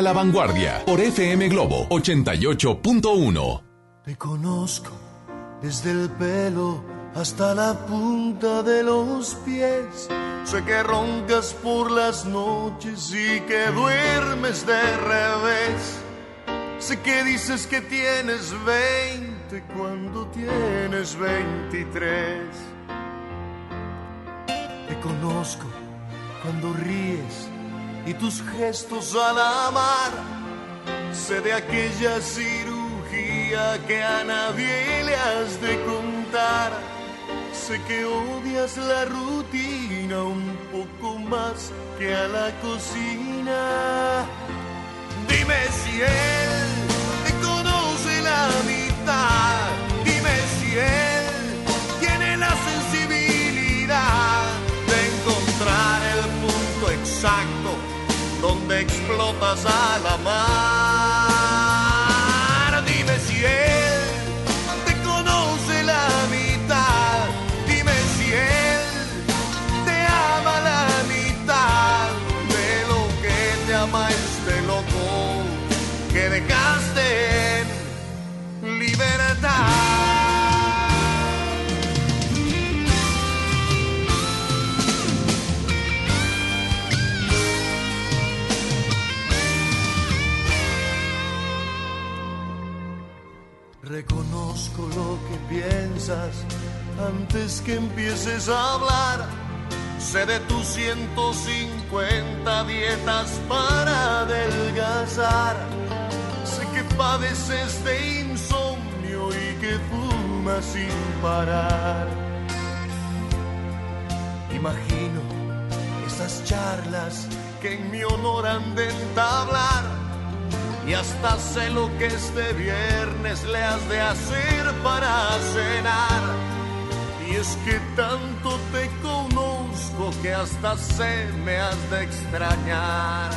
A la Vanguardia por FM Globo 88.1. Te conozco desde el pelo hasta la punta de los pies. Sé que roncas por las noches y que duermes de revés. Sé que dices que tienes 20 cuando tienes 23. Te conozco cuando ríes y tus gestos al amar. Sé de aquella cirugía que a nadie le has de contar Sé que odias la rutina un poco más que a la cocina. Dime si él te conoce la mitad. Dime si él tiene la sensibilidad de encontrar el punto exacto explotas a la mar. Antes que empieces a hablar. Sé de tus 150 dietas para adelgazar. Sé que padeces de insomnio y que fumas sin parar. Imagino esas charlas que en mi honor han de entablar y hasta sé lo que este viernes le has de hacer para cenar. Y es que tanto te conozco que hasta sé me has de extrañar.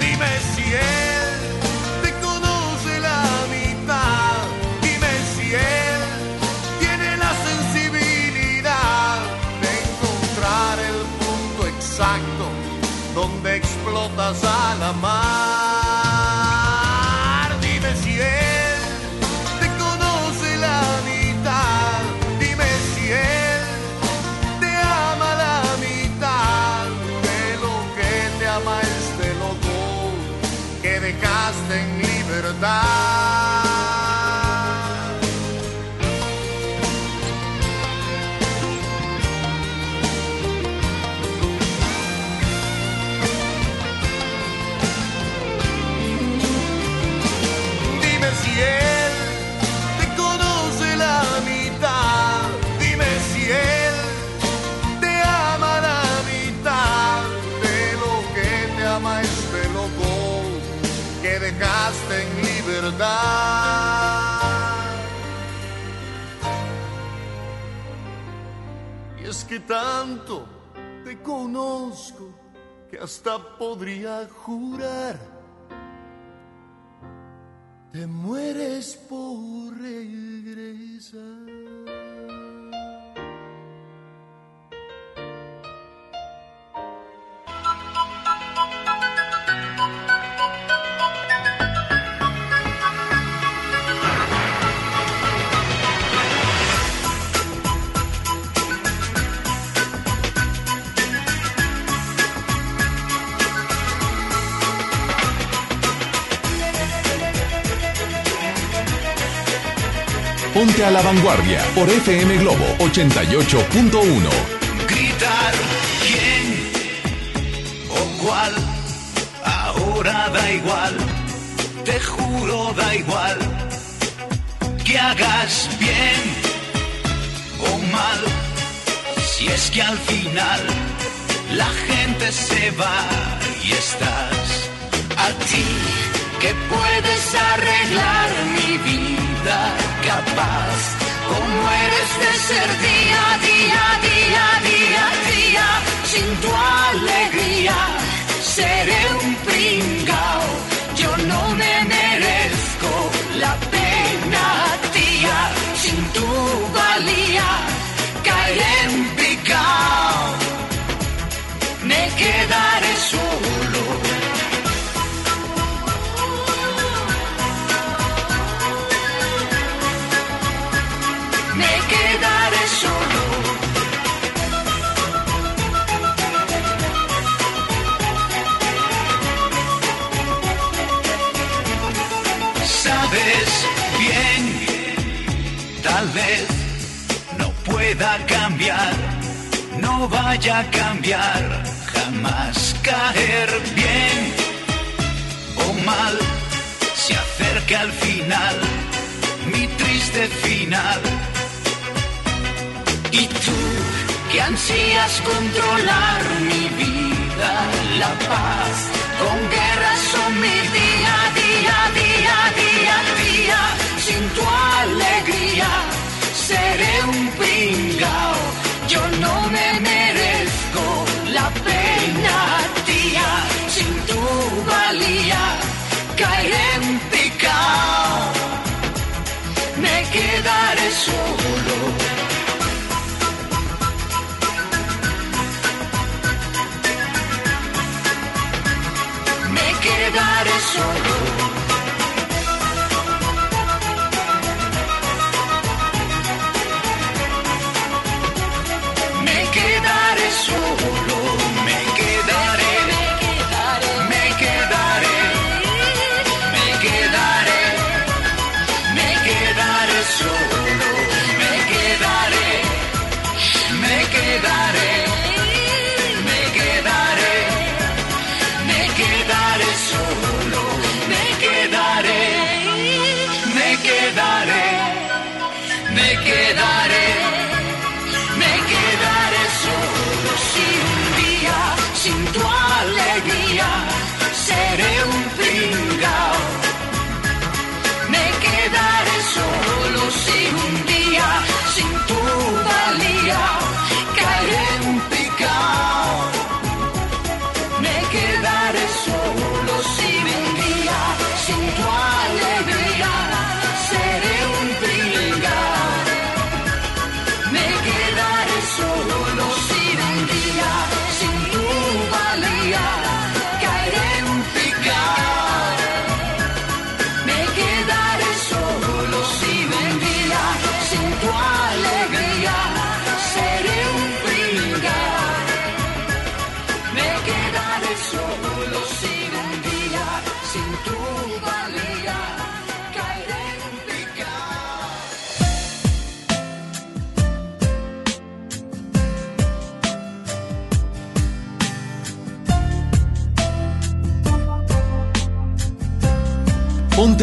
Dime si él explotas a la mar. Tanto te conozco que hasta podría jurar. Te mueres por regresar. Ponte a la vanguardia por FM Globo 88.1. Gritar quién o cuál, ahora da igual, te juro da igual, que hagas bien o mal, si es que al final la gente se va y estás a ti que puedes arreglar mi vida capaz. Como eres de ser día, día, día, día, día, sin tu alegría, seré un pringao. Yo no me merezco la pena, tía, sin tu valía, cambiar, no vaya a cambiar, jamás caer bien o mal, se acerca al final, mi triste final. Y tú, que ansías controlar mi vida, la paz, con guerras o mi día, día, día, día, día, sin tu alegría, seré un pringao, yo no me merezco la pena, tía, sin tu valía, caeré en picao, me quedaré solo. me quedaré solo.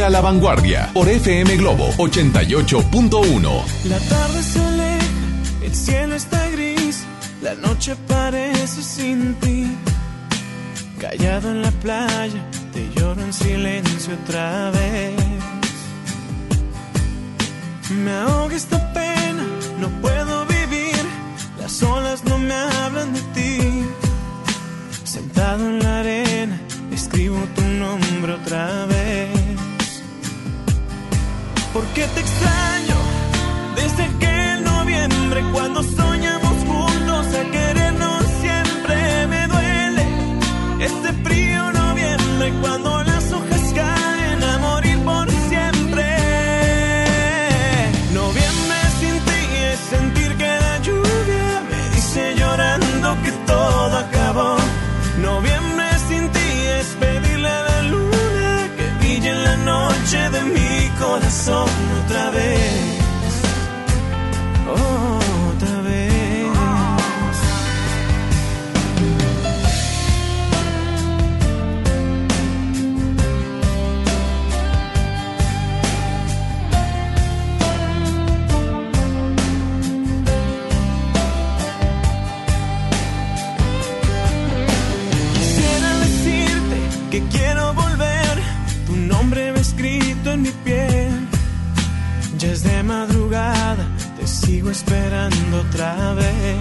La vanguardia por FM Globo 88.1. La tarde se aleja, el cielo está gris, la noche parece sin ti. Callado en la playa, te lloro en silencio otra vez. Me ahoga esta pena, no puedo vivir, las olas no me hablan de ti. Sentado en la arena, escribo tu nombre otra vez. Porque te extraño desde aquel noviembre cuando soñamos juntos a querernos siempre. Me duele este frío noviembre cuando corazón otra vez. Sigo esperando otra vez.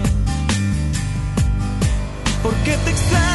Porque te extraño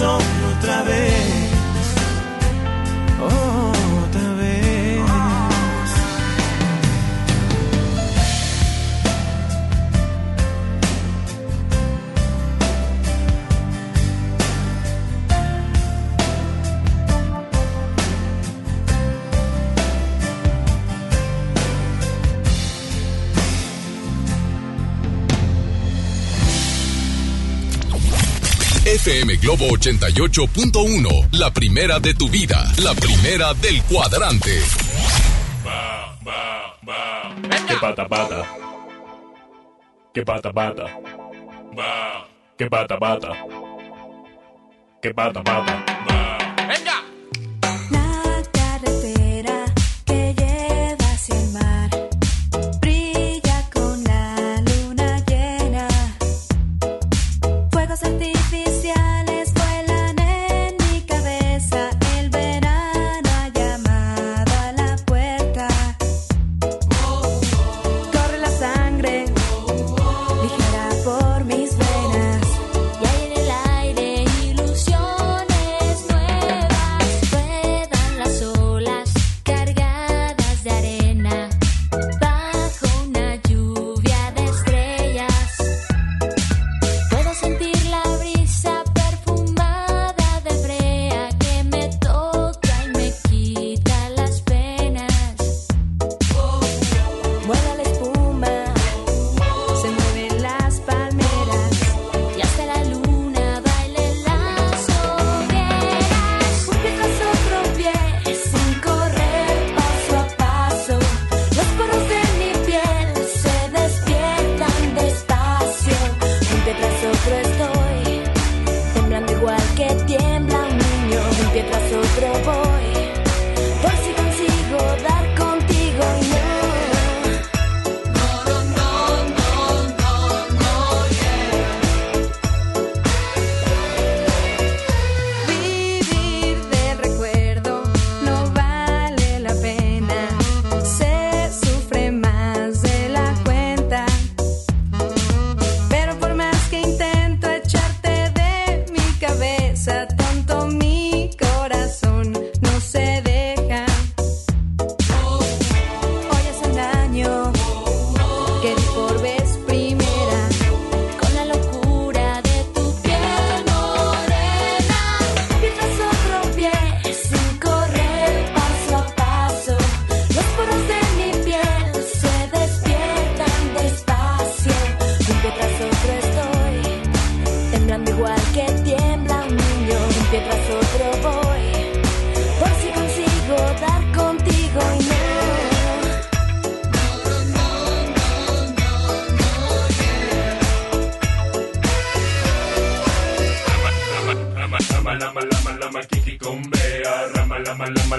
corazón otra vez. Globo 88.1, la primera de tu vida, la primera del cuadrante. Ba, ba, ba. Qué pata pata. Qué pata pata. Qué pata pata. Qué pata pata.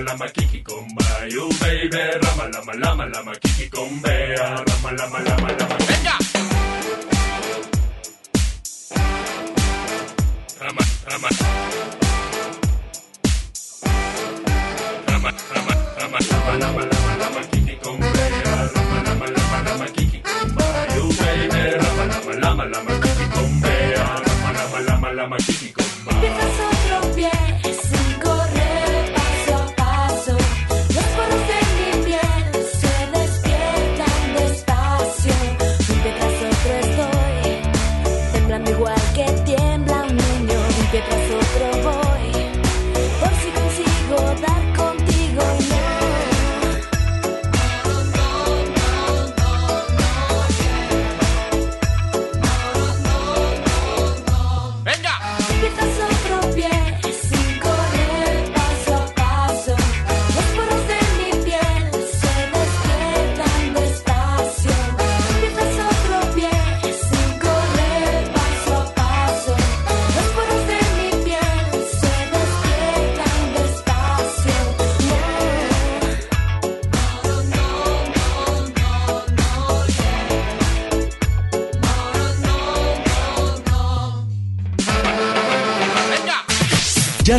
lama kiki comba, you baby, rama lama lama lama kiki combea, rama lama lama lama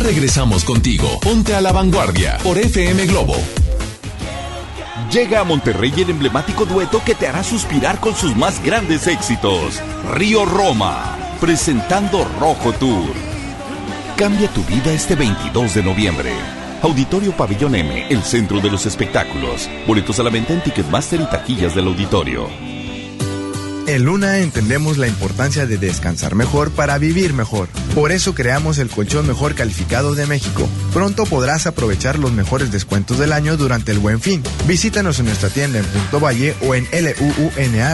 regresamos contigo. Ponte a la vanguardia por FM Globo. Llega a Monterrey el emblemático dueto que te hará suspirar con sus más grandes éxitos. Río Roma, presentando Rojo Tour. Cambia tu vida este 22 de noviembre. Auditorio Pabellón M, el centro de los espectáculos. Boletos a la venta en Ticketmaster y taquillas del auditorio. En Luna entendemos la importancia de descansar mejor para vivir mejor. Por eso creamos el colchón mejor calificado de México. Pronto podrás aprovechar los mejores descuentos del año durante el buen fin. Visítanos en nuestra tienda en Punto Valle o en luuna.mx.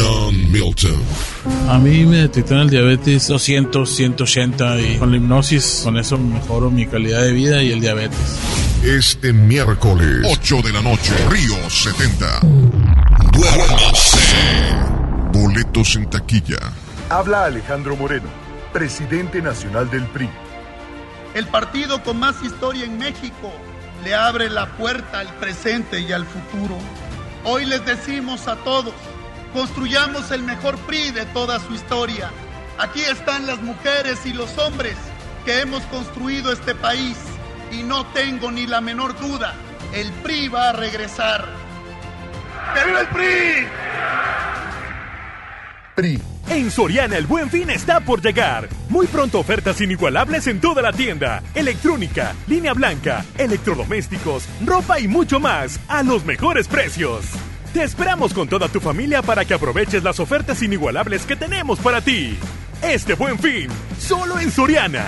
John Milton. A mí me detectaron el diabetes 200, 180 y con la hipnosis, con eso mejoro mi calidad de vida y el diabetes. Este miércoles, 8 de la noche, Río 70. Duérmase. Boletos en taquilla. Habla Alejandro Moreno, presidente nacional del PRI. El partido con más historia en México le abre la puerta al presente y al futuro. Hoy les decimos a todos, Construyamos el mejor PRI de toda su historia. Aquí están las mujeres y los hombres que hemos construido este país y no tengo ni la menor duda, el PRI va a regresar. ¡Que viva el PRI! PRI. En Soriana el buen fin está por llegar. Muy pronto ofertas inigualables en toda la tienda. Electrónica, línea blanca, electrodomésticos, ropa y mucho más a los mejores precios. Te esperamos con toda tu familia para que aproveches las ofertas inigualables que tenemos para ti. Este buen fin, solo en Soriana.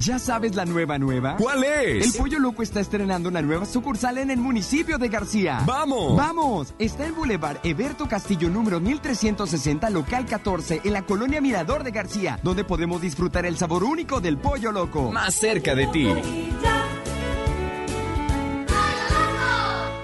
¿Ya sabes la nueva nueva? ¿Cuál es? El Pollo Loco está estrenando una nueva sucursal en el municipio de García. ¡Vamos! ¡Vamos! Está en Boulevard Eberto Castillo número 1360, local 14, en la colonia Mirador de García, donde podemos disfrutar el sabor único del Pollo Loco. Más cerca de ti.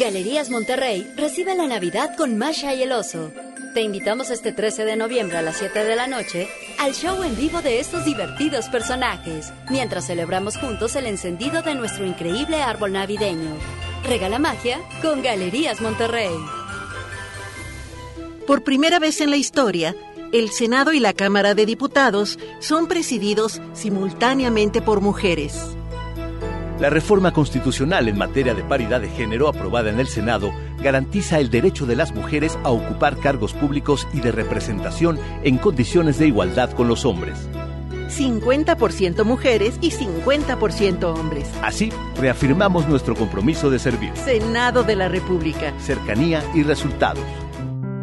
Galerías Monterrey recibe la Navidad con Masha y el Oso. Te invitamos este 13 de noviembre a las 7 de la noche al show en vivo de estos divertidos personajes, mientras celebramos juntos el encendido de nuestro increíble árbol navideño. Regala magia con Galerías Monterrey. Por primera vez en la historia, el Senado y la Cámara de Diputados son presididos simultáneamente por mujeres. La reforma constitucional en materia de paridad de género aprobada en el Senado garantiza el derecho de las mujeres a ocupar cargos públicos y de representación en condiciones de igualdad con los hombres. 50% mujeres y 50% hombres. Así, reafirmamos nuestro compromiso de servir. Senado de la República. Cercanía y resultados.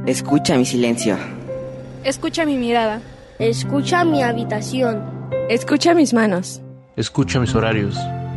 Escucha mi silencio. Escucha mi mirada. Escucha mi habitación. Escucha mis manos. Escucha mis horarios.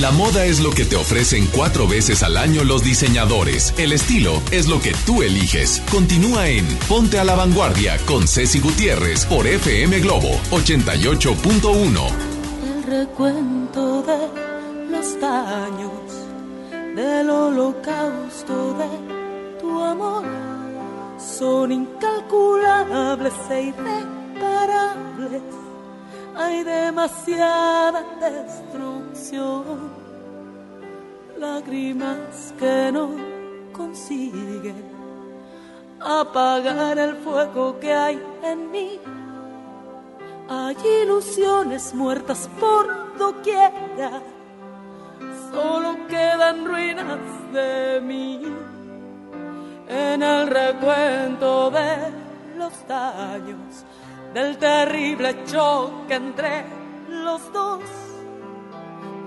La moda es lo que te ofrecen cuatro veces al año los diseñadores. El estilo es lo que tú eliges. Continúa en Ponte a la Vanguardia con Ceci Gutiérrez por FM Globo 88.1. El recuento de los daños del holocausto de tu amor son incalculables e irreparables hay demasiada destrucción, lágrimas que no consiguen apagar el fuego que hay en mí. Hay ilusiones muertas por doquiera, solo quedan ruinas de mí. En el recuento de los daños del terrible choque entre los dos,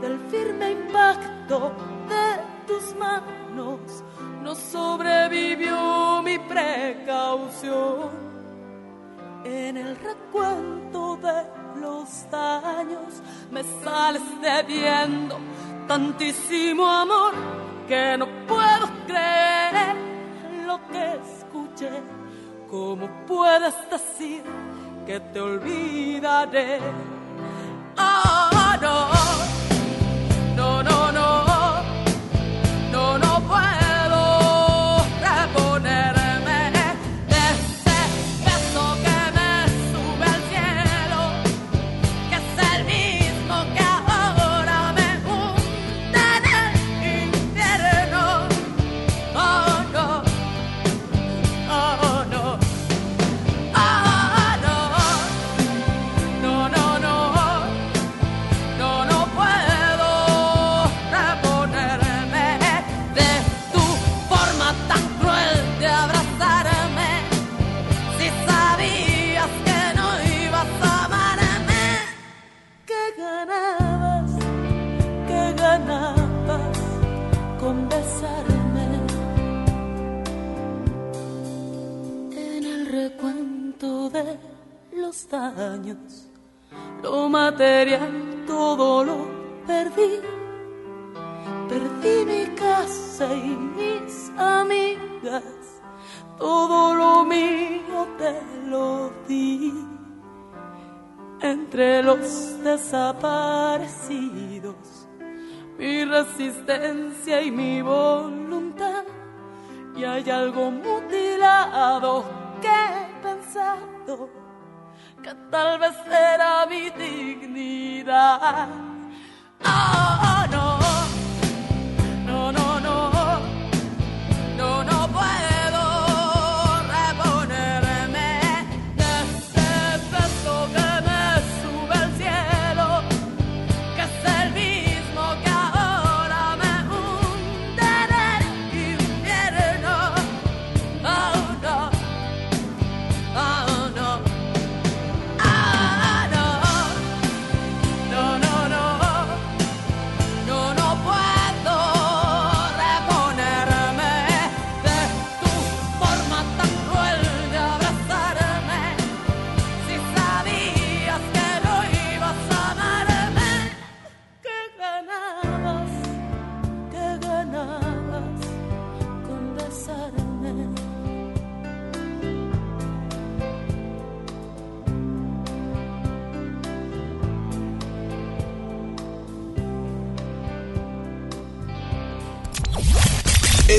del firme impacto de tus manos, no sobrevivió mi precaución. En el recuento de los daños me sales debiendo tantísimo amor que no puedo creer lo que escuché. ¿Cómo puedes decir que te olvidaré. Oh, no. hay algo mutilado que he pensado que tal vez era mi dignidad. Ah, ah, no.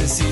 necesito.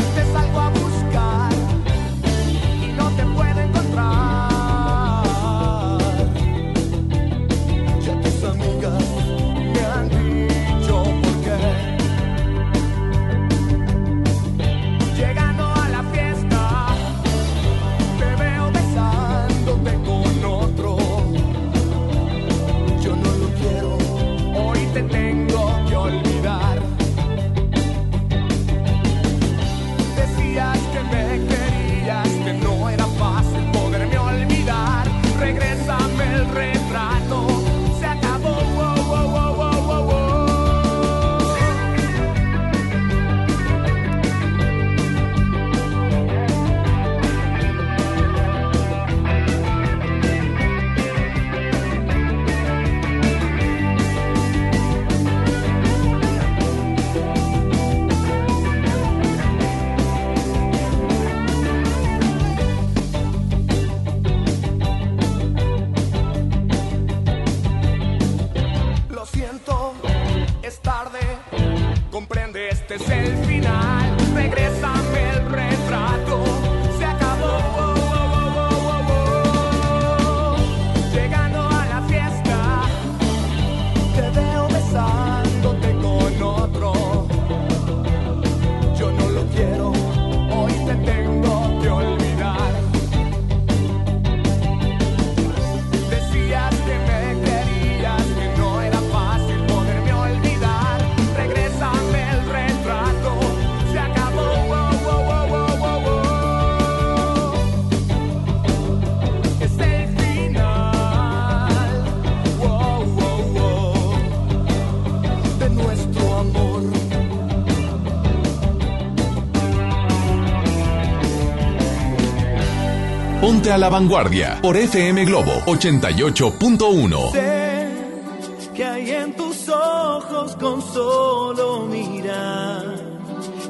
a la vanguardia por FM Globo 88.1. Sé que hay en tus ojos con solo mirar,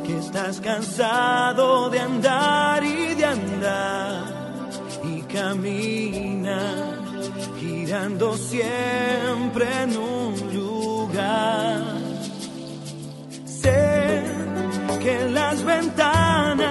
que estás cansado de andar y de andar, y camina girando siempre en un lugar. Sé que las ventanas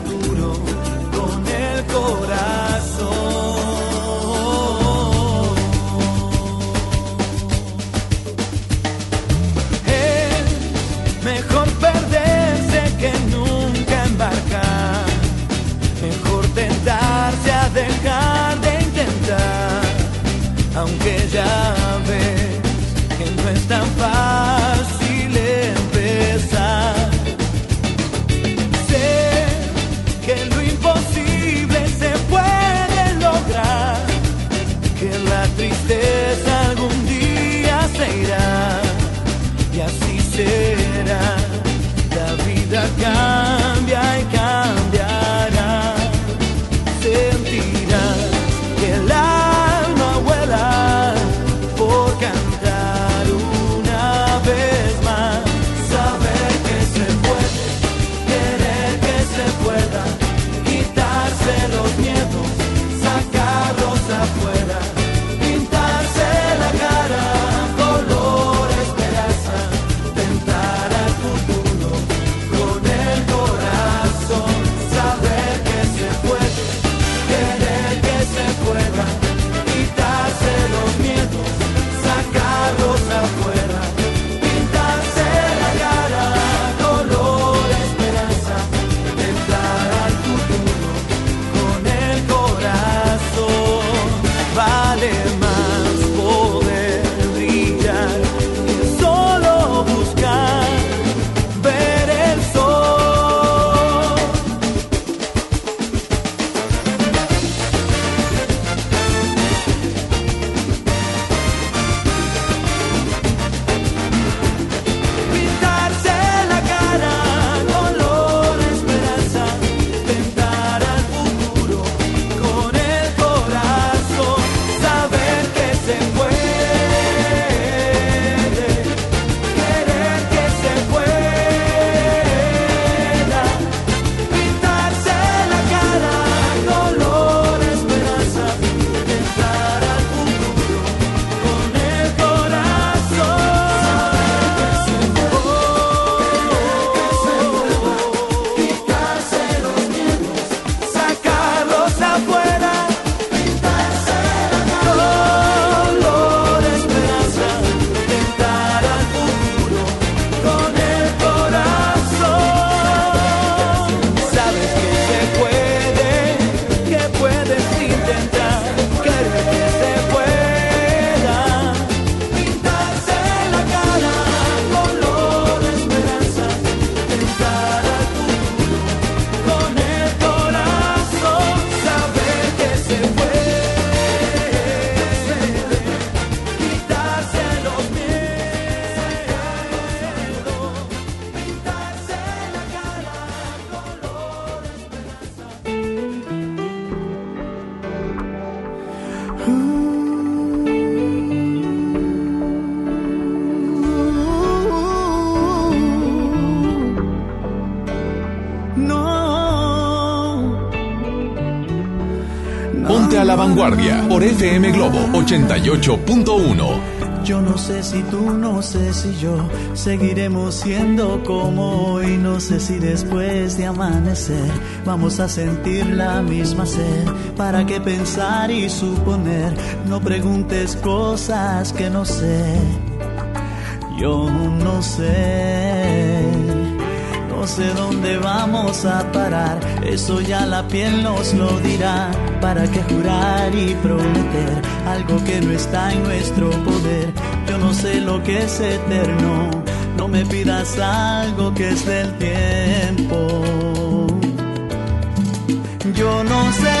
será. La vida cambia vanguardia por FM Globo 88.1. Yo no sé si tú, no sé si yo seguiremos siendo como hoy. No sé si después de amanecer vamos a sentir la misma sed. ¿Para qué pensar y suponer? No preguntes cosas que no sé. Yo no sé. No sé dónde vamos a parar, eso ya la piel nos lo dirá. ¿Para qué jurar y prometer algo que no está en nuestro poder? Yo no sé lo que es eterno, no me pidas algo que es del tiempo. Yo no sé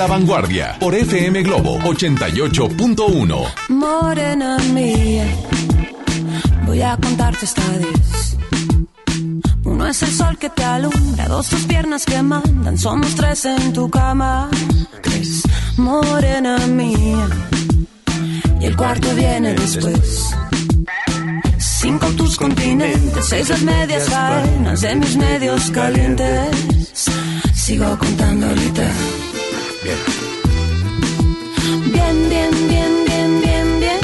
La vanguardia por FM Globo 88.1. Morena mía, voy a contarte hasta diez. Uno es el sol que te alumbra, dos tus piernas que mandan, somos tres en tu cama. Tres, morena mía, y el cuarto viene después. Cinco tus continentes, seis las medias faenas de mis medios calientes. Sigo contando ahorita. Bien, bien, bien, bien, bien, bien.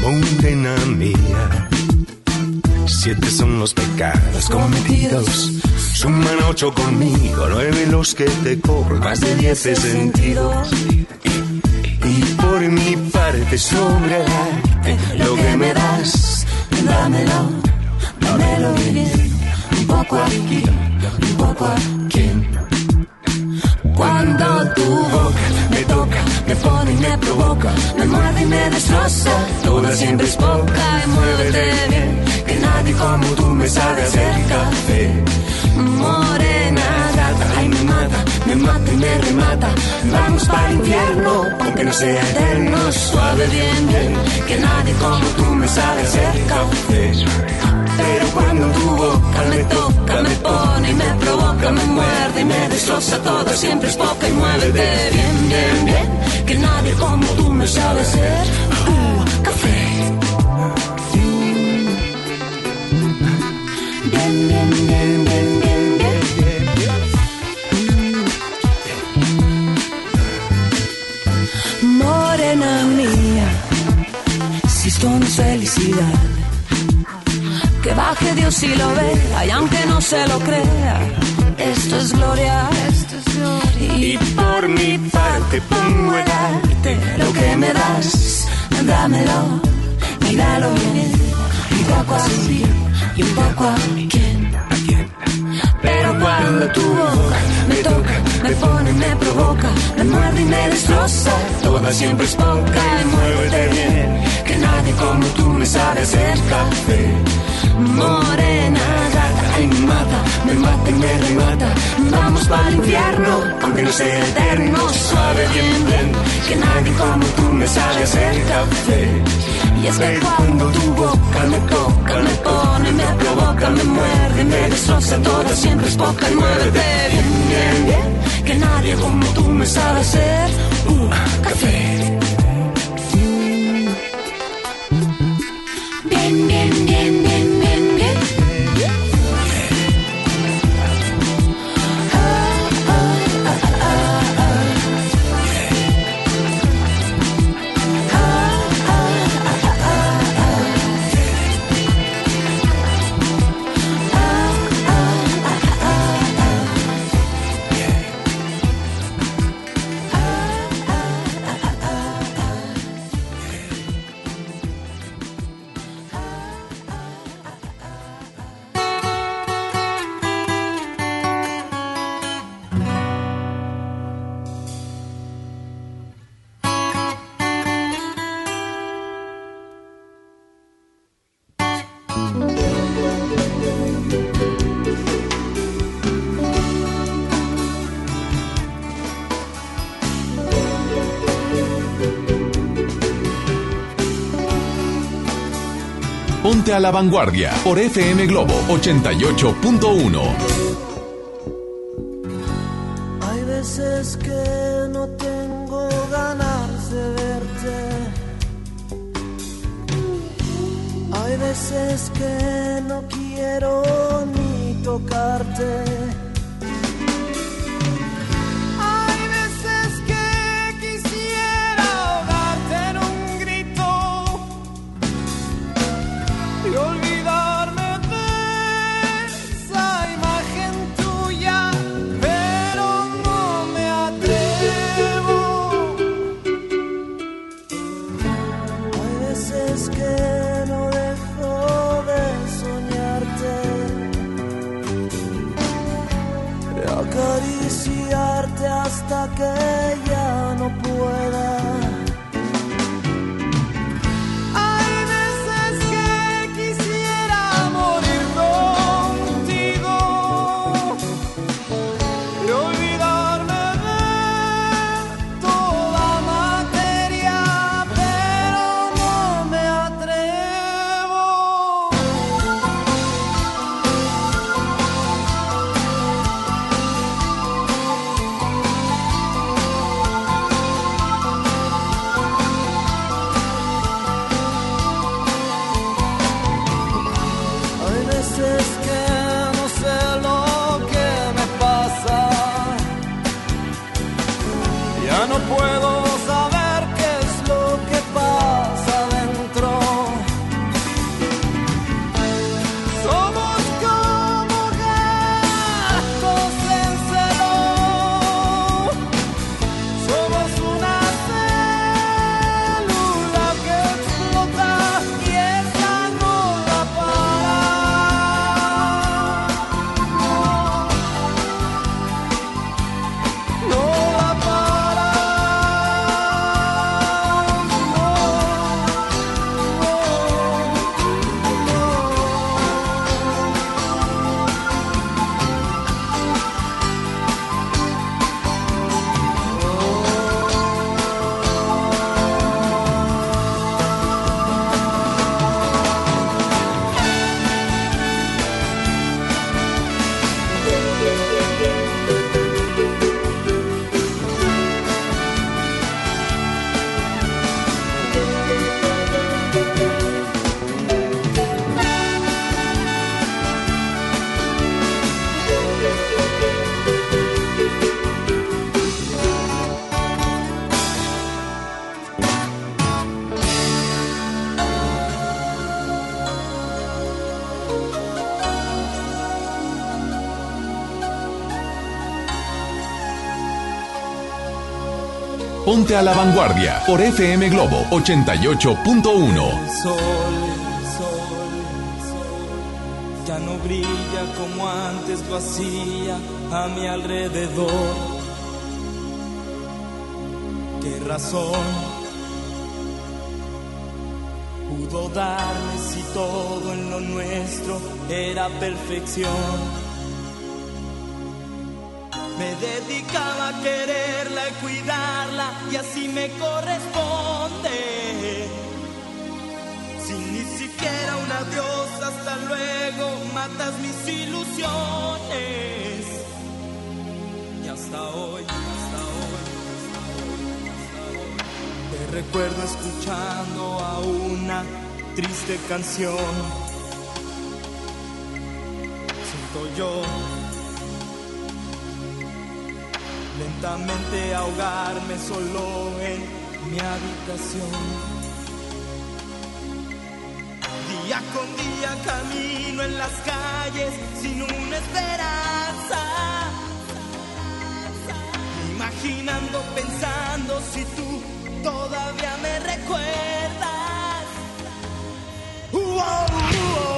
Morena mía, siete son los pecados cometidos. Suman ocho conmigo, nueve los que te cobro, más de diez he sentido. Y por mi parte sobre el arte, lo que me das, Dámelo, dámelo bien. Poco aquí, un poco aquí. Cuando tu boca me toca, me pone y me provoca, me muerde y me destroza. Toda siempre es poca y muévete bien, que nadie como tú me sabe hacer café. Morena gata, ay me mata, me mata y me remata. Vamos para el infierno, aunque no sea eterno. Suave bien, bien, que nadie como tú me sabe hacer café. Pero cuando tu boca me toca, me pone y me provoca, me muerde y me destroza todo, siempre es poca y muévete bien, bien, bien, que nadie como tú me sabe hacer café. Bien, bien, bien, baje Dios y lo vea, y aunque no se lo crea, esto es gloria. Y por mi parte pongo el arte, lo que me das, dámelo, míralo bien, un poco así y un poco a quién. Pero cuando tu boca me toca, me pone, me provoca, me muerde y me destroza, toda siempre es poca y muévete bien, que nadie como tú me sabe hacer café. Morena gata, ay me mata, me mata y me remata. Vamos para el infierno, aunque no sea eterno. Suave bien, bien, que nadie como tú me sabe hacer café. Y es que cuando tu boca me toca, me pone, me provoca, me muerde, me destroza toda, siempre es poca y muévete bien, bien, bien, que nadie como tú me sabe hacer uh, café. Bien, bien, bien, bien. Ponte a la vanguardia por FM Globo 88.1. Hay veces que no tengo ganas de verte. Hay veces que no quiero ni tocarte. Hasta Ponte a la vanguardia por FM Globo 88.1. sol, sol, sol, ya no brilla como antes lo hacía a mi alrededor. ¿Qué razón pudo darme si todo en lo nuestro era perfección? Me dedicaba a quererla y cuidarla y así me corresponde. Sin ni siquiera un adiós, hasta luego, matas mis ilusiones. Y hasta hoy, hasta hoy, hasta hoy, hasta hoy, te recuerdo escuchando a una triste canción. Siento yo lentamente ahogarme solo en mi habitación. Día con día camino en las calles sin una esperanza. Imaginando, pensando si tú todavía me recuerdas. Uo, uo. Uo,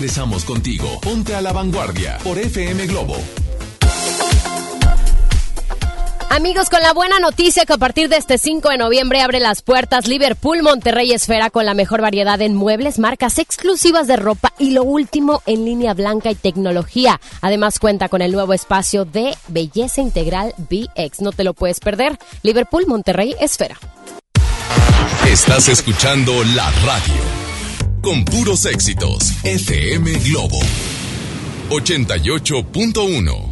regresamos contigo. Ponte a la vanguardia por FM Globo. Amigos, con la buena noticia que a partir de este 5 de noviembre abre las puertas Liverpool Monterrey Esfera con la mejor variedad en muebles, marcas exclusivas de ropa y lo último en línea blanca y tecnología. Además cuenta con el nuevo espacio de belleza integral BX. No te lo puedes perder. Liverpool Monterrey Esfera. Estás escuchando la radio. Con puros éxitos. FM Globo. 88.1.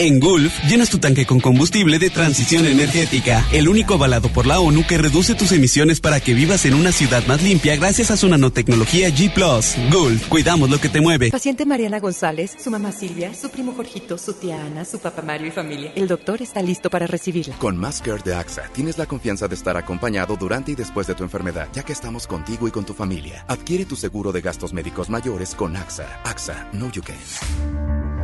En Gulf, llenas tu tanque con combustible de transición energética, el único avalado por la ONU que reduce tus emisiones para que vivas en una ciudad más limpia gracias a su nanotecnología G ⁇ Gulf, cuidamos lo que te mueve. Paciente Mariana González, su mamá Silvia, su primo Jorgito, su tía Ana, su papá Mario y familia. El doctor está listo para recibirla. Con Care de AXA, tienes la confianza de estar acompañado durante y después de tu enfermedad, ya que estamos contigo y con tu familia. Adquiere tu seguro de gastos médicos mayores con AXA. AXA, no you can.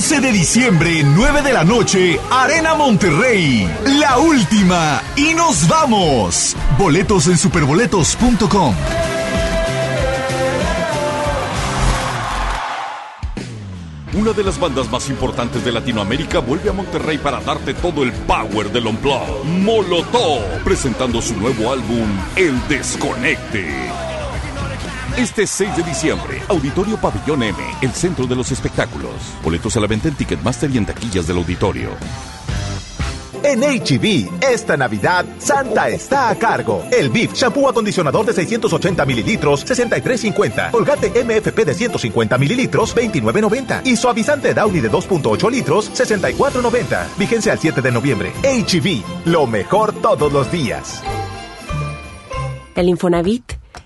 11 de diciembre, 9 de la noche, Arena Monterrey. La última. Y nos vamos. Boletos en superboletos.com. Una de las bandas más importantes de Latinoamérica vuelve a Monterrey para darte todo el power del Unplugged. Molotov, presentando su nuevo álbum, El Desconecte. Este 6 de diciembre, Auditorio Pabellón M, el centro de los espectáculos. Boletos a la venta en Ticketmaster y en taquillas del auditorio. En HB, esta Navidad, Santa está a cargo. El BIF, shampoo acondicionador de 680 mililitros, 63.50. Colgate MFP de 150 mililitros, 29.90. Y suavizante Downy de 2.8 litros, 64.90. Vigencia al 7 de noviembre. HB, lo mejor todos los días. El Infonavit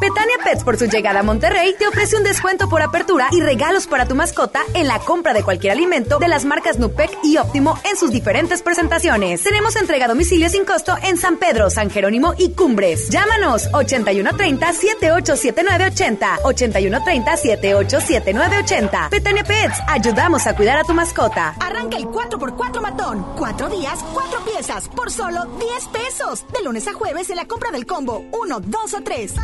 Betania Pets por su llegada a Monterrey te ofrece un descuento por apertura y regalos para tu mascota en la compra de cualquier alimento de las marcas Nupec y Óptimo en sus diferentes presentaciones. Tenemos entrega a domicilio sin costo en San Pedro, San Jerónimo y Cumbres. Llámanos 8130-787980. 8130-787980. Betania Pets, ayudamos a cuidar a tu mascota. Arranca el 4x4 matón. Cuatro días, cuatro piezas, por solo 10 pesos. De lunes a jueves en la compra del combo 1, 2 o 3.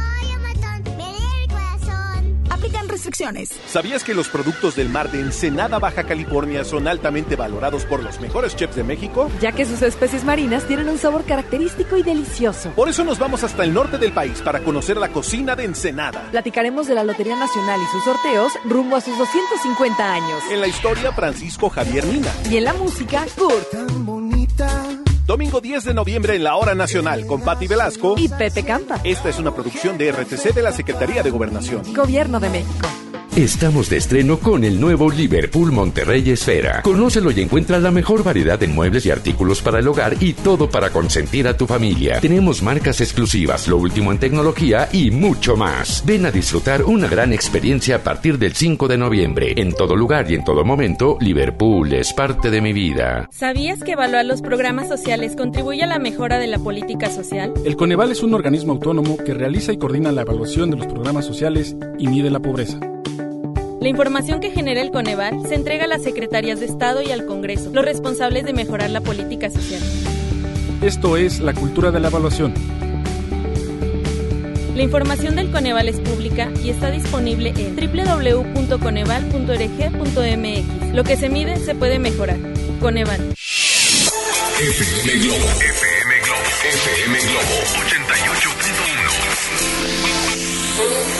Restricciones. ¿Sabías que los productos del mar de Ensenada, Baja California son altamente valorados por los mejores chefs de México? Ya que sus especies marinas tienen un sabor característico y delicioso. Por eso nos vamos hasta el norte del país para conocer la cocina de Ensenada. Platicaremos de la Lotería Nacional y sus sorteos rumbo a sus 250 años. En la historia, Francisco Javier Mina. Y en la música, Kurt. Tan bonita. Domingo 10 de noviembre en la Hora Nacional con Patti Velasco y Pepe Campa. Esta es una producción de RTC de la Secretaría de Gobernación. Gobierno de México. Estamos de estreno con el nuevo Liverpool Monterrey Esfera. Conócelo y encuentra la mejor variedad en muebles y artículos para el hogar y todo para consentir a tu familia. Tenemos marcas exclusivas, lo último en tecnología y mucho más. Ven a disfrutar una gran experiencia a partir del 5 de noviembre. En todo lugar y en todo momento, Liverpool es parte de mi vida. ¿Sabías que evaluar los programas sociales contribuye a la mejora de la política social? El Coneval es un organismo autónomo que realiza y coordina la evaluación de los programas sociales y mide la pobreza. La información que genera el Coneval se entrega a las secretarías de Estado y al Congreso, los responsables de mejorar la política social. Esto es la cultura de la evaluación. La información del Coneval es pública y está disponible en www.coneval.org.mx. Lo que se mide se puede mejorar. Coneval. FM Globo. FM Globo. FM Globo 88.1.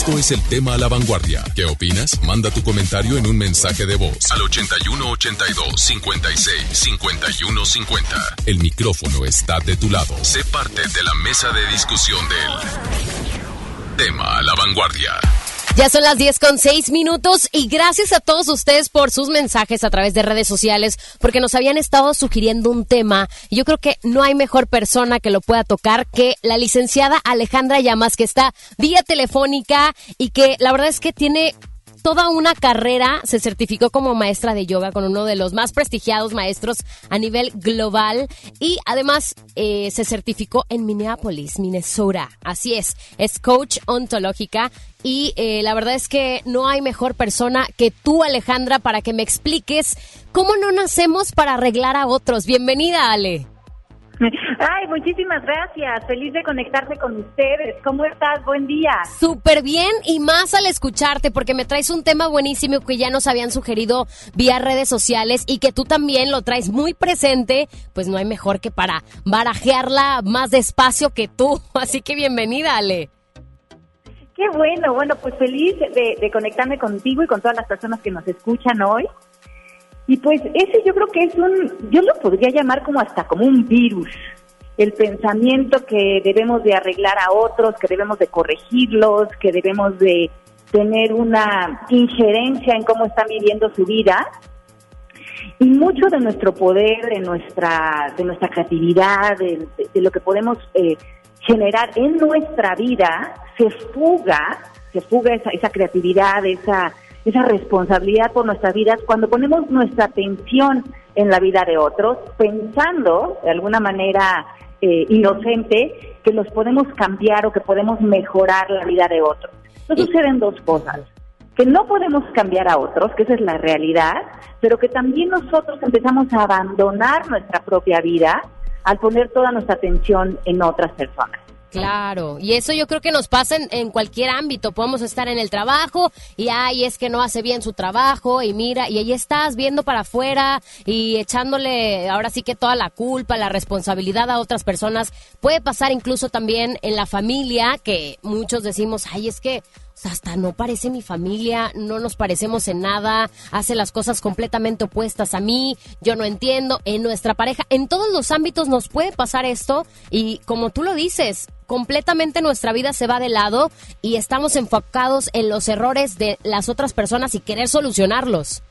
Esto es el tema a la vanguardia. ¿Qué opinas? Manda tu comentario en un mensaje de voz al 81 82 56 51 50. El micrófono está de tu lado. Sé parte de la mesa de discusión del tema a la vanguardia. Ya son las 10 con 6 minutos y gracias a todos ustedes por sus mensajes a través de redes sociales porque nos habían estado sugiriendo un tema. Y yo creo que no hay mejor persona que lo pueda tocar que la licenciada Alejandra Llamas que está vía telefónica y que la verdad es que tiene toda una carrera, se certificó como maestra de yoga con uno de los más prestigiados maestros a nivel global y además eh, se certificó en Minneapolis, Minnesota. Así es, es coach ontológica y eh, la verdad es que no hay mejor persona que tú, Alejandra, para que me expliques cómo no nacemos para arreglar a otros. Bienvenida, Ale. Ay, muchísimas gracias. Feliz de conectarse con ustedes. ¿Cómo estás? Buen día. Súper bien y más al escucharte porque me traes un tema buenísimo que ya nos habían sugerido vía redes sociales y que tú también lo traes muy presente. Pues no hay mejor que para barajearla más despacio que tú. Así que bienvenida, Ale. Qué bueno, bueno, pues feliz de, de conectarme contigo y con todas las personas que nos escuchan hoy. Y pues ese yo creo que es un, yo lo podría llamar como hasta como un virus, el pensamiento que debemos de arreglar a otros, que debemos de corregirlos, que debemos de tener una injerencia en cómo están viviendo su vida. Y mucho de nuestro poder, de nuestra, de nuestra creatividad, de, lo que podemos eh, generar en nuestra vida, se fuga, se fuga esa, esa creatividad, esa esa responsabilidad por nuestras vidas cuando ponemos nuestra atención en la vida de otros, pensando de alguna manera eh, inocente que los podemos cambiar o que podemos mejorar la vida de otros. Entonces suceden dos cosas, que no podemos cambiar a otros, que esa es la realidad, pero que también nosotros empezamos a abandonar nuestra propia vida al poner toda nuestra atención en otras personas. Claro, y eso yo creo que nos pasa en, cualquier ámbito. Podemos estar en el trabajo y ay, es que no hace bien su trabajo y mira, y ahí estás viendo para afuera y echándole ahora sí que toda la culpa, la responsabilidad a otras personas. Puede pasar incluso también en la familia que muchos decimos, ay, es que hasta no parece mi familia, no nos parecemos en nada, hace las cosas completamente opuestas a mí, yo no entiendo, en nuestra pareja, en todos los ámbitos nos puede pasar esto y como tú lo dices, completamente nuestra vida se va de lado y estamos enfocados en los errores de las otras personas y querer solucionarlos.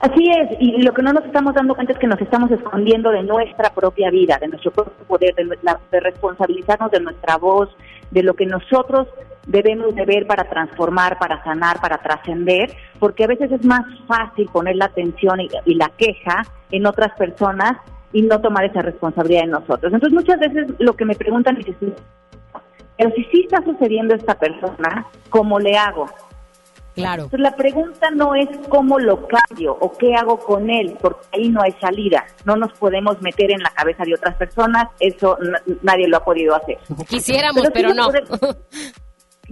Así es, y lo que no nos estamos dando cuenta es que nos estamos escondiendo de nuestra propia vida, de nuestro propio poder, de, de responsabilizarnos de nuestra voz, de lo que nosotros debemos de ver para transformar, para sanar, para trascender, porque a veces es más fácil poner la atención y, la queja en otras personas y no tomar esa responsabilidad en nosotros. Entonces muchas veces lo que me preguntan es, pero si sí está sucediendo esta persona, ¿cómo le hago? Claro. Entonces la pregunta no es cómo lo cambio o qué hago con él, porque ahí no hay salida. No nos podemos meter en la cabeza de otras personas, eso nadie lo ha podido hacer. Quisiéramos, pero, no.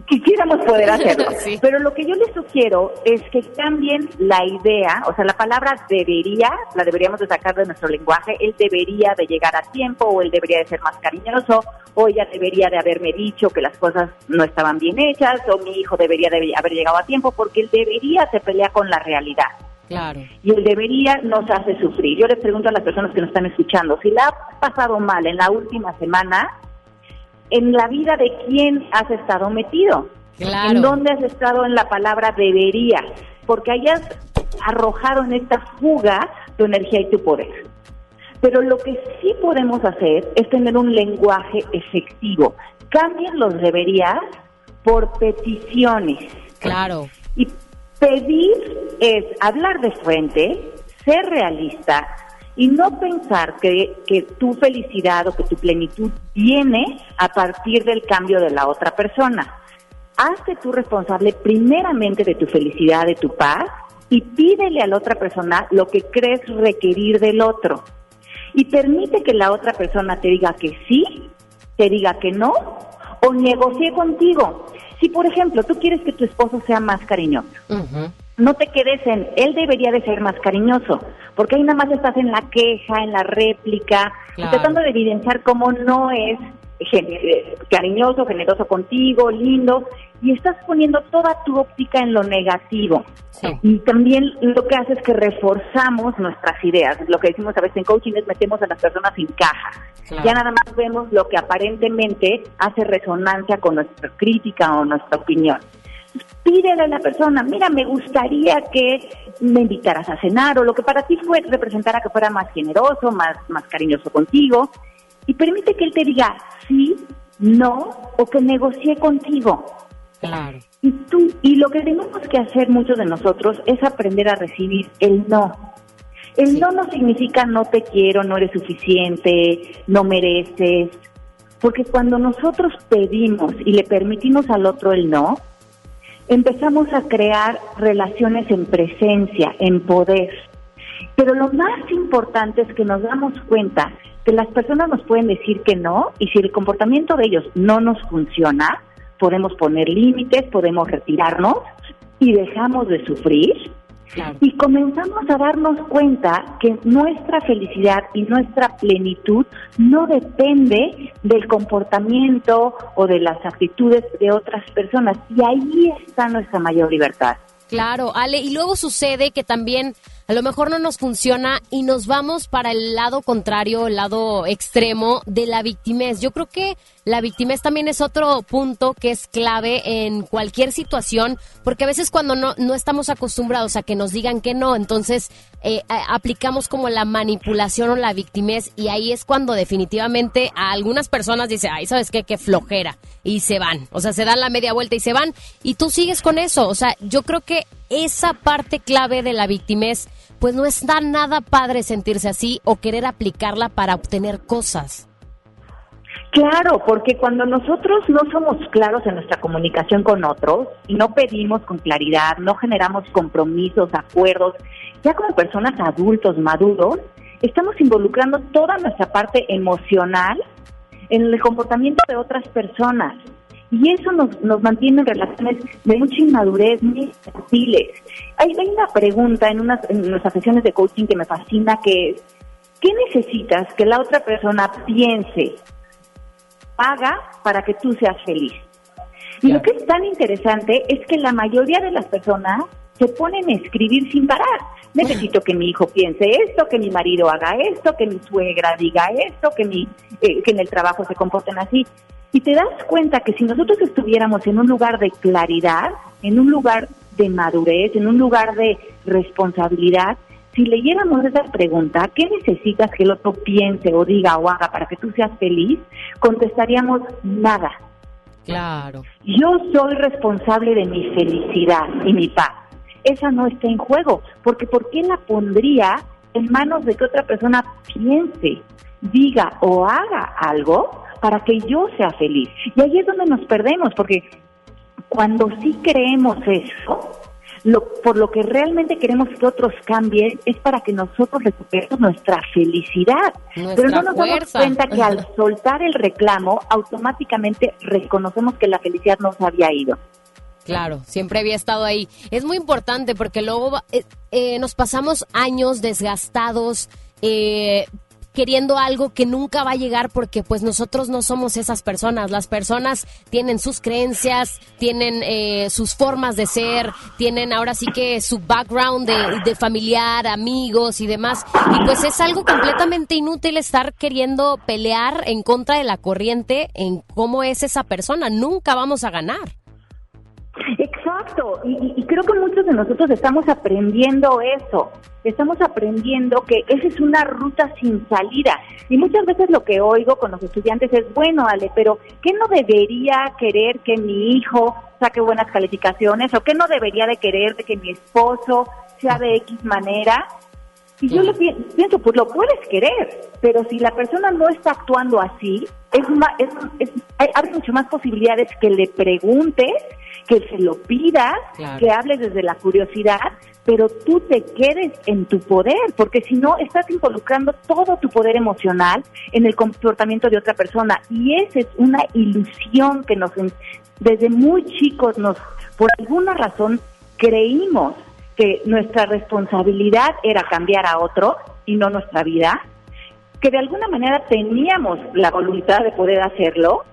Quisiéramos poder hacerlo, pero lo que yo les sugiero es que cambien la idea, o sea, la palabra debería, la deberíamos de sacar de nuestro lenguaje, él debería de llegar a tiempo, o él debería de ser más cariñoso, o ella debería de haberme dicho que las cosas no estaban bien hechas, o mi hijo debería de haber llegado a tiempo, porque el debería se pelea con la realidad. Claro. Y el debería nos hace sufrir. Yo les pregunto a las personas que nos están escuchando, si la ha pasado mal en la última semana, en la vida de quién has estado metido. Claro. En dónde has estado en la palabra debería. Porque hayas arrojado en esta fuga tu energía y tu poder. Pero lo que sí podemos hacer es tener un lenguaje efectivo. Cambien los deberías por peticiones. Claro. Y pedir es hablar de frente, ser realista, y no pensar que, que tu felicidad o que tu plenitud viene a partir del cambio de la otra persona. Hazte tú responsable primeramente de tu felicidad, de tu paz y pídele a la otra persona lo que crees requerir del otro. Y permite que la otra persona te diga que sí, te diga que no o negocie contigo. Si, por ejemplo, tú quieres que tu esposo sea más cariñoso, no te quedes en, él debería de ser más cariñoso, porque ahí nada más estás en la queja, en la réplica, tratando de evidenciar cómo no es eh, cariñoso, generoso contigo, lindo, y estás poniendo toda tu óptica en lo negativo. Y también lo que hace es que reforzamos nuestras ideas. Lo que decimos a veces en coaching es metemos a las personas en caja. Ya nada más vemos lo que aparentemente hace resonancia con nuestra crítica o nuestra opinión pídele a la persona, mira, me gustaría que me invitaras a cenar o lo que para ti fue representara que fuera más generoso, más, más cariñoso contigo y permite que él te diga sí, no o que negocie contigo. Claro. Y tú, y lo que tenemos que hacer muchos de nosotros es aprender a recibir el no. El no no significa no te quiero, no eres suficiente, no mereces. Porque cuando nosotros pedimos y le permitimos al otro el no, empezamos a crear relaciones en presencia, en poder. Pero lo más importante es que nos damos cuenta que las personas nos pueden decir que no y si el comportamiento de ellos no nos funciona, podemos poner límites, podemos retirarnos y dejamos de sufrir. Y comenzamos a darnos cuenta que nuestra felicidad y nuestra plenitud no depende del comportamiento o de las actitudes de otras personas. Y ahí está nuestra mayor libertad. Claro, Ale, y luego sucede que también a lo mejor no nos funciona y nos vamos para el lado contrario, el lado extremo de la victimez. Yo creo que la victimez también es otro punto que es clave en cualquier situación, porque a veces cuando no, no estamos acostumbrados a que nos digan que no, entonces eh, aplicamos como la manipulación o la victimez y ahí es cuando definitivamente a algunas personas dice, ay, ¿sabes qué? Qué flojera. Y se van, o sea, se dan la media vuelta y se van y tú sigues con eso. O sea, yo creo que esa parte clave de la victimez, pues no está nada padre sentirse así o querer aplicarla para obtener cosas. Claro, porque cuando nosotros no somos claros en nuestra comunicación con otros y no pedimos con claridad, no generamos compromisos, acuerdos, ya como personas adultos, maduros, estamos involucrando toda nuestra parte emocional en el comportamiento de otras personas. Y eso nos, nos mantiene en relaciones de mucha inmadurez, muy infantiles. Hay, hay una pregunta en, unas, en nuestras sesiones de coaching que me fascina, que es, ¿qué necesitas que la otra persona piense, haga para que tú seas feliz? Y lo que es tan interesante es que la mayoría de las personas se ponen a escribir sin parar. Necesito que mi hijo piense esto, que mi marido haga esto, que mi suegra diga esto, que, mi, eh, que en el trabajo se comporten así. Y te das cuenta que si nosotros estuviéramos en un lugar de claridad, en un lugar de madurez, en un lugar de responsabilidad, si leyéramos esa pregunta, ¿qué necesitas que el otro piense o diga o haga para que tú seas feliz? Contestaríamos nada. Claro. Yo soy responsable de mi felicidad y mi paz. Esa no está en juego, porque ¿por qué la pondría en manos de que otra persona piense, diga o haga algo para que yo sea feliz. Y ahí es donde nos perdemos, porque cuando sí creemos eso, lo, por lo que realmente queremos que otros cambien es para que nosotros recuperemos nuestra felicidad. Pero no nos damos cuenta que al soltar el reclamo, automáticamente reconocemos que la felicidad nos había ido. Claro, siempre había estado ahí. Es muy importante porque luego eh, eh, nos pasamos años desgastados, eh, queriendo algo que nunca va a llegar porque pues nosotros no somos esas personas. Las personas tienen sus creencias, tienen eh, sus formas de ser, tienen ahora sí que su background de, de, familiar, amigos y demás. Y pues es algo completamente inútil estar queriendo pelear en contra de la corriente en cómo es esa persona. Nunca vamos a ganar. Exacto, y, creo que muchos de nosotros estamos aprendiendo eso, estamos aprendiendo que esa es una ruta sin salida. Y muchas veces lo que oigo con los estudiantes es, bueno, Ale, pero ¿qué no debería querer que mi hijo saque buenas calificaciones? ¿O qué no debería de querer de que mi esposo sea de X manera? Y yo lo pienso, pues lo puedes querer, pero si la persona no está actuando así, es, es, hay, hay mucho más posibilidades que le preguntes que se lo pidas, que hables desde la curiosidad, pero tú te quedes en tu poder, porque si no estás involucrando todo tu poder emocional en el comportamiento de otra persona. Y esa es una ilusión que nos desde muy chicos nos por alguna razón creímos que nuestra responsabilidad era cambiar a otro y no nuestra vida, que de alguna manera teníamos la voluntad de poder hacerlo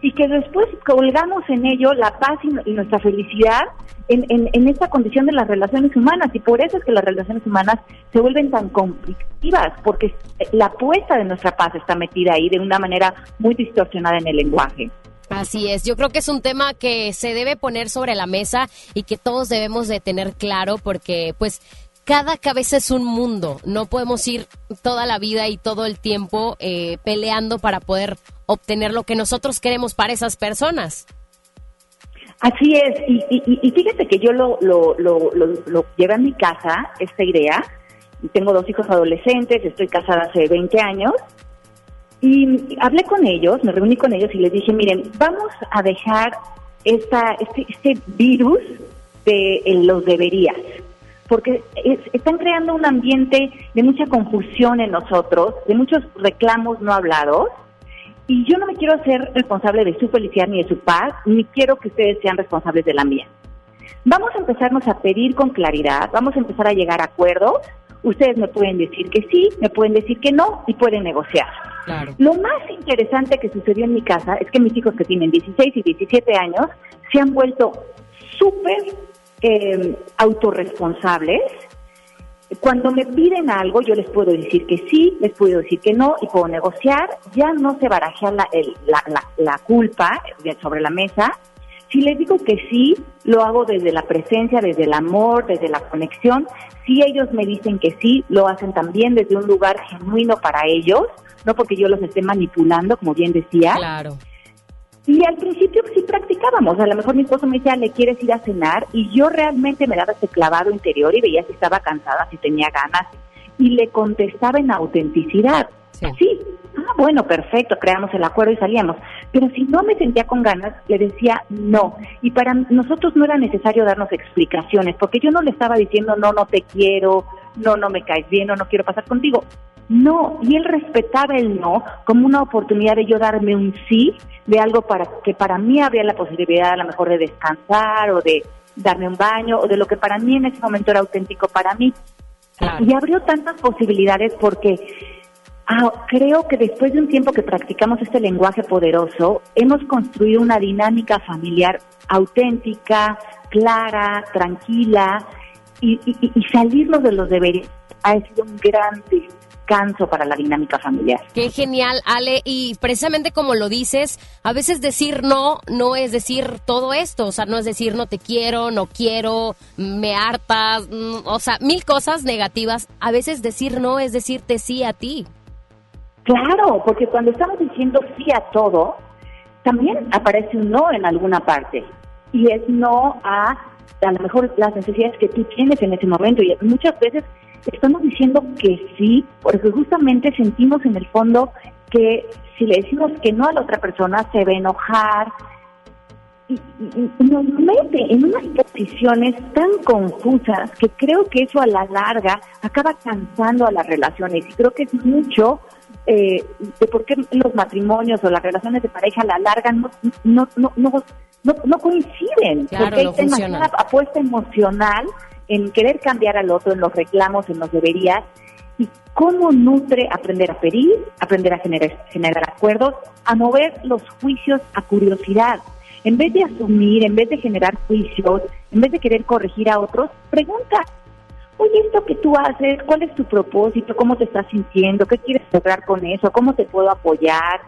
y que después colgamos en ello la paz y, nuestra felicidad en, en, esta condición de las relaciones humanas y por eso es que las relaciones humanas se vuelven tan conflictivas porque la apuesta de nuestra paz está metida ahí de una manera muy distorsionada en el lenguaje. Así es, yo creo que es un tema que se debe poner sobre la mesa y que todos debemos de tener claro porque pues cada cabeza es un mundo, no podemos ir toda la vida y todo el tiempo eh, peleando para poder obtener lo que nosotros queremos para esas personas. Así es, y, fíjate que yo lo, lo, lo, lo, llevé a mi casa, esta idea, tengo dos hijos adolescentes, estoy casada hace 20 años, y hablé con ellos, me reuní con ellos y les dije, miren, vamos a dejar esta, este, este virus de los deberías porque están creando un ambiente de mucha confusión en nosotros, de muchos reclamos no hablados, y yo no me quiero hacer responsable de su felicidad ni de su paz, ni quiero que ustedes sean responsables de la mía. Vamos a empezarnos a pedir con claridad, vamos a empezar a llegar a acuerdos. Ustedes me pueden decir que sí, me pueden decir que no y pueden negociar. Lo más interesante que sucedió en mi casa es que mis hijos que tienen 16 y 17 años se han vuelto súper eh, autorresponsables. Cuando me piden algo, yo les puedo decir que sí, les puedo decir que no y puedo negociar. Ya no se baraja la, la, la culpa sobre la mesa. Si les digo que sí, lo hago desde la presencia, desde el amor, desde la conexión. Si ellos me dicen que sí, lo hacen también desde un lugar genuino para ellos, no porque yo los esté manipulando, como bien decía. Claro. Y al principio sí practicábamos, a lo mejor mi esposo me decía, ¿le quieres ir a cenar? Y yo realmente me daba ese clavado interior y veía si estaba cansada, si tenía ganas, y le contestaba en autenticidad. Sí. Ah, bueno, perfecto, creamos el acuerdo y salíamos. Pero si no me sentía con ganas, le decía no. Y para nosotros no era necesario darnos explicaciones, porque yo no le estaba diciendo no, no te quiero, no, no me caes bien o no quiero pasar contigo. No, y él respetaba el no como una oportunidad de yo darme un sí de algo para que para mí había la posibilidad a lo mejor de descansar o de darme un baño o de lo que para mí en ese momento era auténtico para mí. Y abrió tantas posibilidades porque ah, creo que después de un tiempo que practicamos este lenguaje poderoso, hemos construido una dinámica familiar auténtica, clara, tranquila y, y salirnos de los deberes ha sido un gran descanso para la dinámica familiar. Qué genial, Ale. Y precisamente como lo dices, a veces decir no no es decir todo esto. O sea, no es decir no te quiero, no quiero, me hartas, mm, o sea, mil cosas negativas. A veces decir no es decirte sí a ti. Claro, porque cuando estamos diciendo sí a todo, también aparece un no en alguna parte. Y es no a a lo mejor las necesidades que tú tienes en ese momento. Y muchas veces estamos diciendo que sí, porque justamente sentimos en el fondo que si le decimos que no a la otra persona se va a enojar y, nos mete en unas posiciones tan confusas que creo que eso a la larga acaba cansando a las relaciones y creo que es mucho eh, de por qué los matrimonios o las relaciones de pareja a la larga no no no no, no, coinciden porque hay demasiada apuesta emocional en querer cambiar al otro, en los reclamos, en los deberías, y cómo nutre aprender a pedir, aprender a generar, generar acuerdos, a mover los juicios a curiosidad. En vez de asumir, en vez de generar juicios, en vez de querer corregir a otros, pregunta, oye, esto que tú haces, ¿cuál es tu propósito? ¿Cómo te estás sintiendo? ¿Qué quieres lograr con eso? ¿Cómo te puedo apoyar?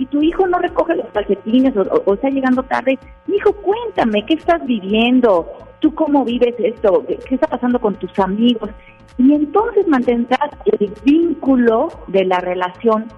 Si tu hijo no recoge los calcetines o, está llegando tarde, hijo, cuéntame, ¿qué estás viviendo? ¿Tú cómo vives esto? ¿Qué está pasando con tus amigos? Y entonces mantendrás el vínculo de la relación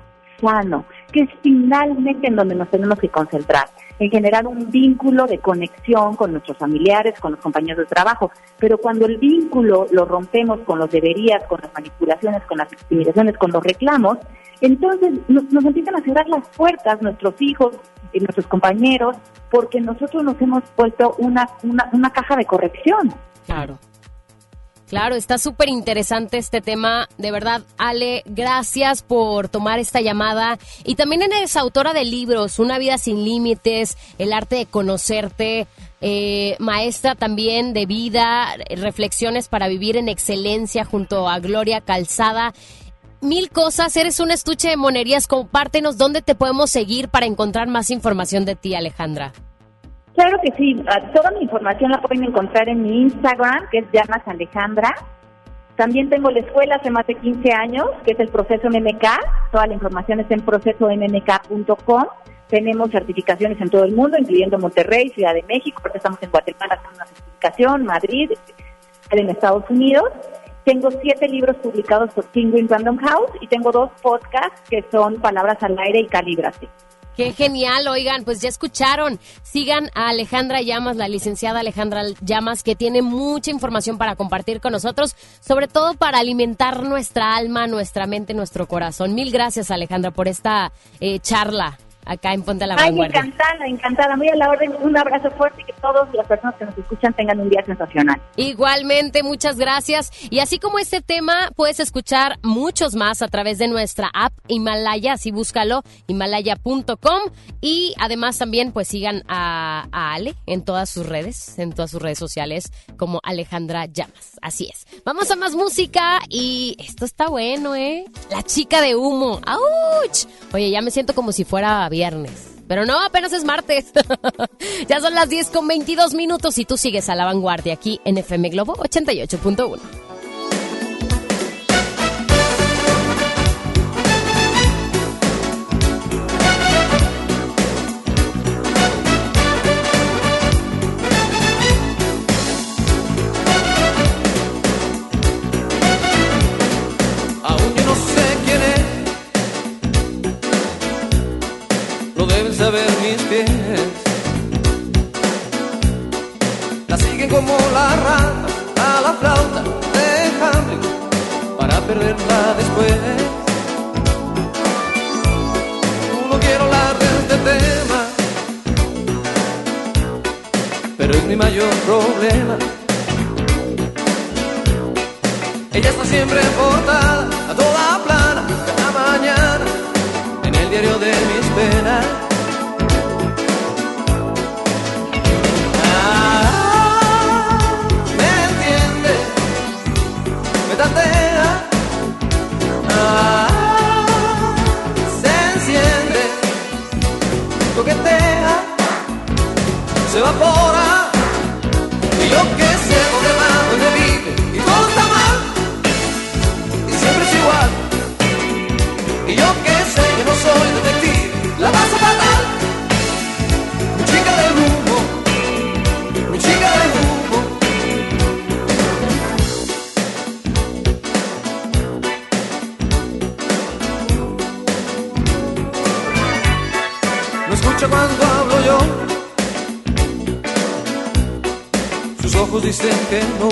sano, que es finalmente en donde nos tenemos que concentrar, en generar un vínculo de conexión con nuestros familiares, con los compañeros de trabajo. Pero cuando el vínculo lo rompemos con los deberías, con las manipulaciones, con las intimidaciones, con los reclamos, entonces nos, empiezan a cerrar las puertas nuestros hijos y nuestros compañeros porque nosotros nos hemos puesto una, una, una caja de corrección. Claro. Claro, está súper interesante este tema. De verdad, Ale, gracias por tomar esta llamada. Y también eres autora de libros, Una vida sin límites, El arte de conocerte, eh, maestra también de vida, reflexiones para vivir en excelencia junto a Gloria Calzada mil cosas, eres un estuche de monerías, compártenos dónde te podemos seguir para encontrar más información de ti, Alejandra. Claro que sí, toda mi información la pueden encontrar en mi Instagram, que es Llamas Alejandra. También tengo la escuela hace más de 15 años, que es el proceso MMK. Toda la información está en procesomk.com. Tenemos certificaciones en todo el mundo, incluyendo Monterrey, Ciudad de México, porque estamos en Guatemala con una certificación, Madrid, en Estados Unidos. Tengo siete libros publicados por Penguin Random House y tengo dos podcasts que son Palabras al Aire y Calíbrate. Qué genial, oigan, pues ya escucharon. Sigan a Alejandra Llamas, la licenciada Alejandra Llamas, que tiene mucha información para compartir con nosotros, sobre todo para alimentar nuestra alma, nuestra mente, nuestro corazón. Mil gracias, Alejandra, por esta eh, charla. Acá en Ponte a la Ay, Vanguardia. encantada, encantada. Muy a la orden. Un abrazo fuerte y que todas las personas que nos escuchan tengan un día sensacional. Igualmente, muchas gracias. Y así como este tema, puedes escuchar muchos más a través de nuestra app Himalaya, así búscalo, himalaya.com. Y además también pues sigan a, a Ale en todas sus redes, en todas sus redes sociales como Alejandra Llamas. Así es. Vamos a más música y esto está bueno, ¿eh? La chica de humo. ¡Auch! Oye, ya me siento como si fuera viernes. Pero no, apenas es martes. ya son las 10 con 22 minutos y tú sigues a la vanguardia aquí en FM Globo 88.1. a la flauta de para perderla después. No quiero hablar de este tema, pero es mi mayor problema. Ella está siempre portada, a toda plana, cada mañana, en el diario de mis penas. Se evapora. Y yo que sé dónde va, dónde vive, y todo está mal y siempre es igual. Ojos dicen que no.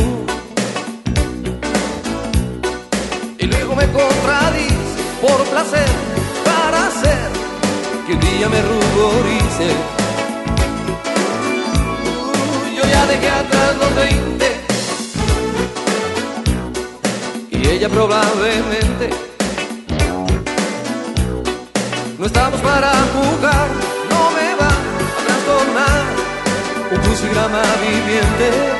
y luego me contradice por placer para hacer que un día me ruborice. Yo ya dejé atrás los 20 y ella probablemente no estamos para jugar, no me va a trastornar un crucigrama viviente.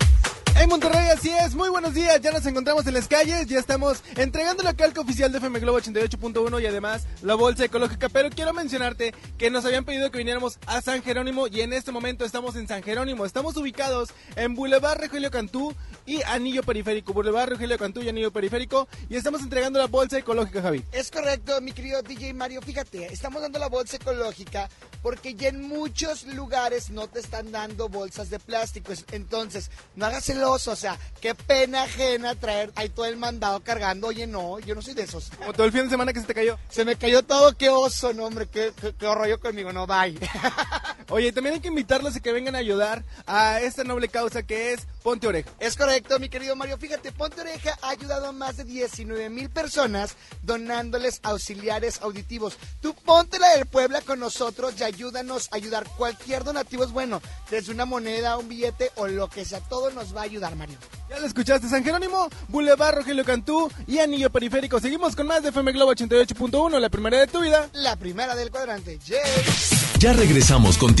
Monterrey, así es. Muy buenos días. Ya nos encontramos en las calles. Ya estamos entregando la calca oficial de FM Globo 88.1 y además la bolsa ecológica. Pero quiero mencionarte que nos habían pedido que viniéramos a San Jerónimo y en este momento estamos en San Jerónimo. Estamos ubicados en Boulevard Rogelio Cantú y Anillo Periférico. Boulevard Rogelio Cantú y Anillo Periférico. Y estamos entregando la bolsa ecológica, Javi. Es correcto, mi querido DJ Mario. Fíjate, estamos dando la bolsa ecológica porque ya en muchos lugares no te están dando bolsas de plástico. Entonces, no hagas el oso, o sea, qué pena ajena traer ahí todo el mandado cargando. Oye, no, yo no soy de esos. Como todo el fin de semana que se te cayó. Se me cayó todo, qué oso, no, hombre, qué, qué, qué rollo conmigo, no, bye. Oye, también hay que invitarlos a que vengan a ayudar a esta noble causa que es Ponte Oreja. Es correcto, mi querido Mario. Fíjate, Ponte Oreja ha ayudado a más de 19 mil personas donándoles auxiliares auditivos. Tú ponte la del Puebla con nosotros y ayúdanos a ayudar. Cualquier donativo es bueno, desde una moneda, un billete o lo que sea, todo nos va a ayudar, Mario. Ya lo escuchaste, San Jerónimo, Boulevard Rogelio Cantú y Anillo Periférico. Seguimos con más de FM Globo 88.1, la primera de tu vida. La primera del cuadrante. Yay. Ya regresamos contigo.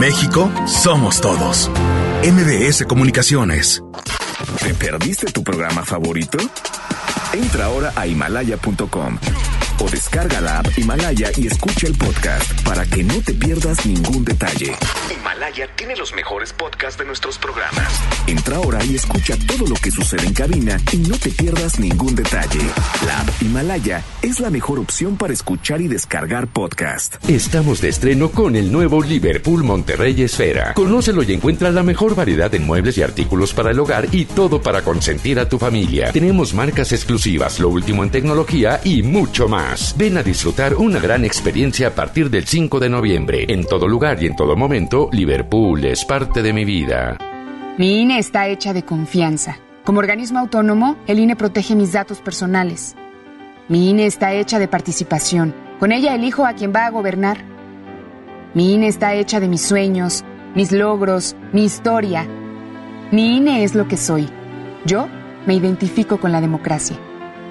México somos todos. MBS Comunicaciones. ¿Te perdiste tu programa favorito? Entra ahora a himalaya.com o descarga la app Himalaya y escucha el podcast para que no te pierdas ningún detalle. Himalaya tiene los mejores podcasts de nuestros programas. Entra ahora y escucha todo lo que sucede en cabina y no te pierdas ningún detalle. La app Himalaya es la mejor opción para escuchar y descargar podcast. Estamos de estreno con el nuevo Liverpool Monterrey Esfera. Conócelo y encuentra la mejor variedad en muebles y artículos para el hogar y todo para consentir a tu familia. Tenemos marcas exclusivas, lo último en tecnología y mucho más. Ven a disfrutar una gran experiencia a partir del 5 de noviembre. En todo lugar y en todo momento, Liverpool es parte de mi vida. Mi INE está hecha de confianza. Como organismo autónomo, el INE protege mis datos personales. Mi INE está hecha de participación. Con ella elijo a quien va a gobernar. Mi INE está hecha de mis sueños, mis logros, mi historia. Mi INE es lo que soy. Yo me identifico con la democracia.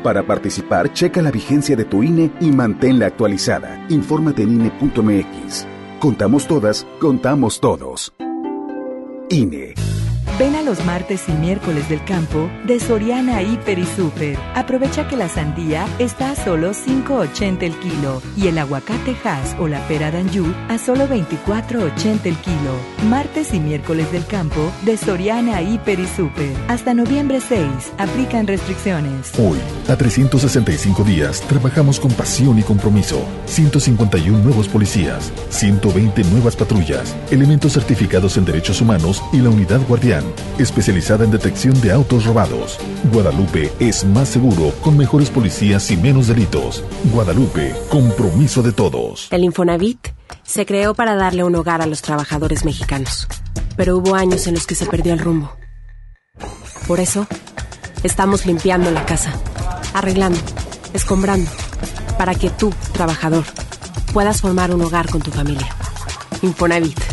Para participar, checa la vigencia de tu INE y manténla actualizada. Infórmate en INE.mx. Contamos todas, contamos todos. INE. Ven a los martes y miércoles del campo de Soriana Hiper y Super. Aprovecha que la sandía está a solo 5.80 el kilo y el aguacate Hass o la pera Danju a solo 24.80 el kilo. Martes y miércoles del campo de Soriana Hiper y Super. Hasta noviembre 6. Aplican restricciones. Hoy, a 365 días, trabajamos con pasión y compromiso. 151 nuevos policías, 120 nuevas patrullas, elementos certificados en derechos humanos y la unidad guardián especializada en detección de autos robados. Guadalupe es más seguro con mejores policías y menos delitos. Guadalupe, compromiso de todos. El Infonavit se creó para darle un hogar a los trabajadores mexicanos, pero hubo años en los que se perdió el rumbo. Por eso, estamos limpiando la casa, arreglando, escombrando, para que tú, trabajador, puedas formar un hogar con tu familia. Infonavit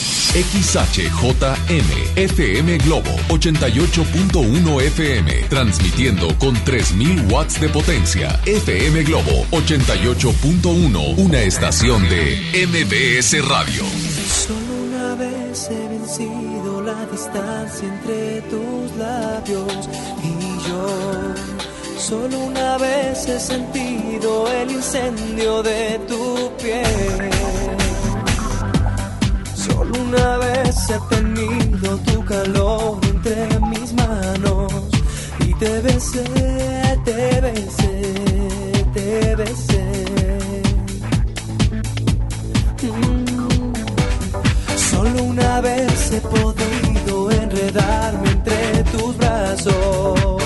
XHJM FM Globo 88.1 FM transmitiendo con 3000 watts de potencia. FM Globo 88.1, una estación de MBS Radio. Solo una vez he vencido la distancia entre tus labios y yo. Solo una vez he sentido el incendio de tu piel. Solo una vez he tenido tu calor entre mis manos y te besé, te besé, te besé. Mm. Solo una vez he podido enredarme entre tus brazos.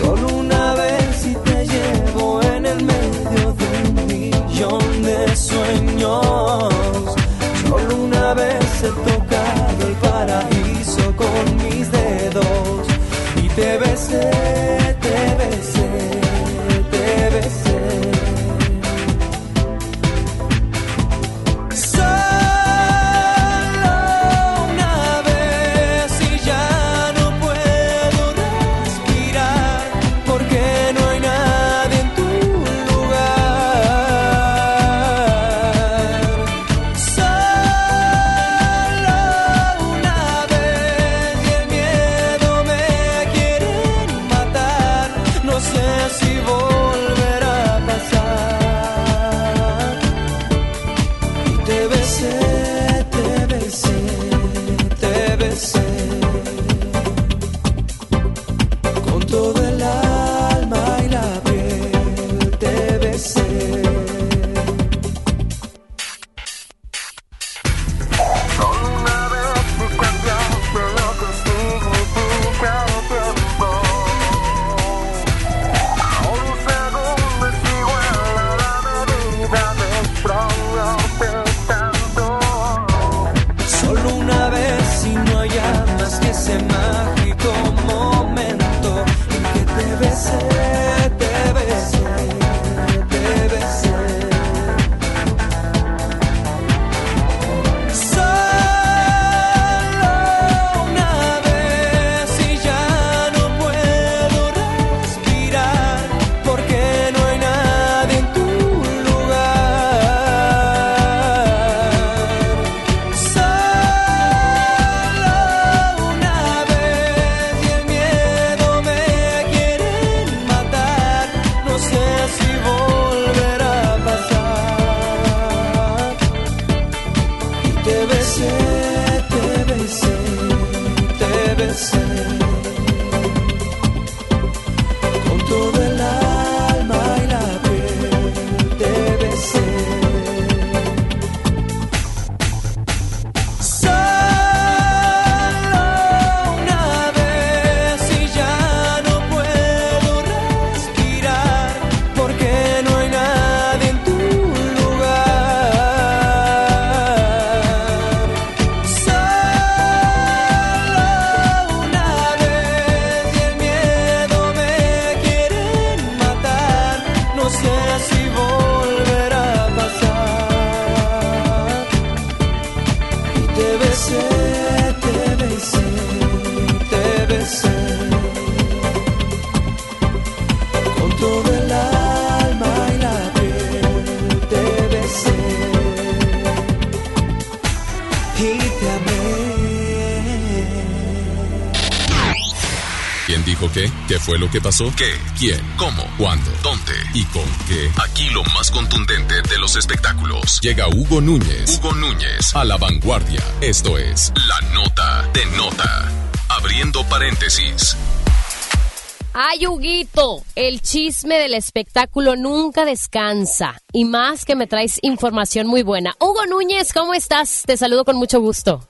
Solo una vez y te llevo en el medio de un millón de sueños. He tocado el paraíso con mis dedos y te besé, te besé, lo que pasó? ¿Qué? ¿Quién? ¿Cómo? ¿Cuándo? ¿Dónde? ¿Y con qué? Aquí lo más contundente de los espectáculos. Llega Hugo Núñez. Hugo Núñez a la vanguardia. Esto es La Nota de Nota. Abriendo paréntesis. Ay, Huguito, el chisme del espectáculo nunca descansa. Y más que me traes información muy buena. Hugo Núñez, ¿cómo estás? Te saludo con mucho gusto.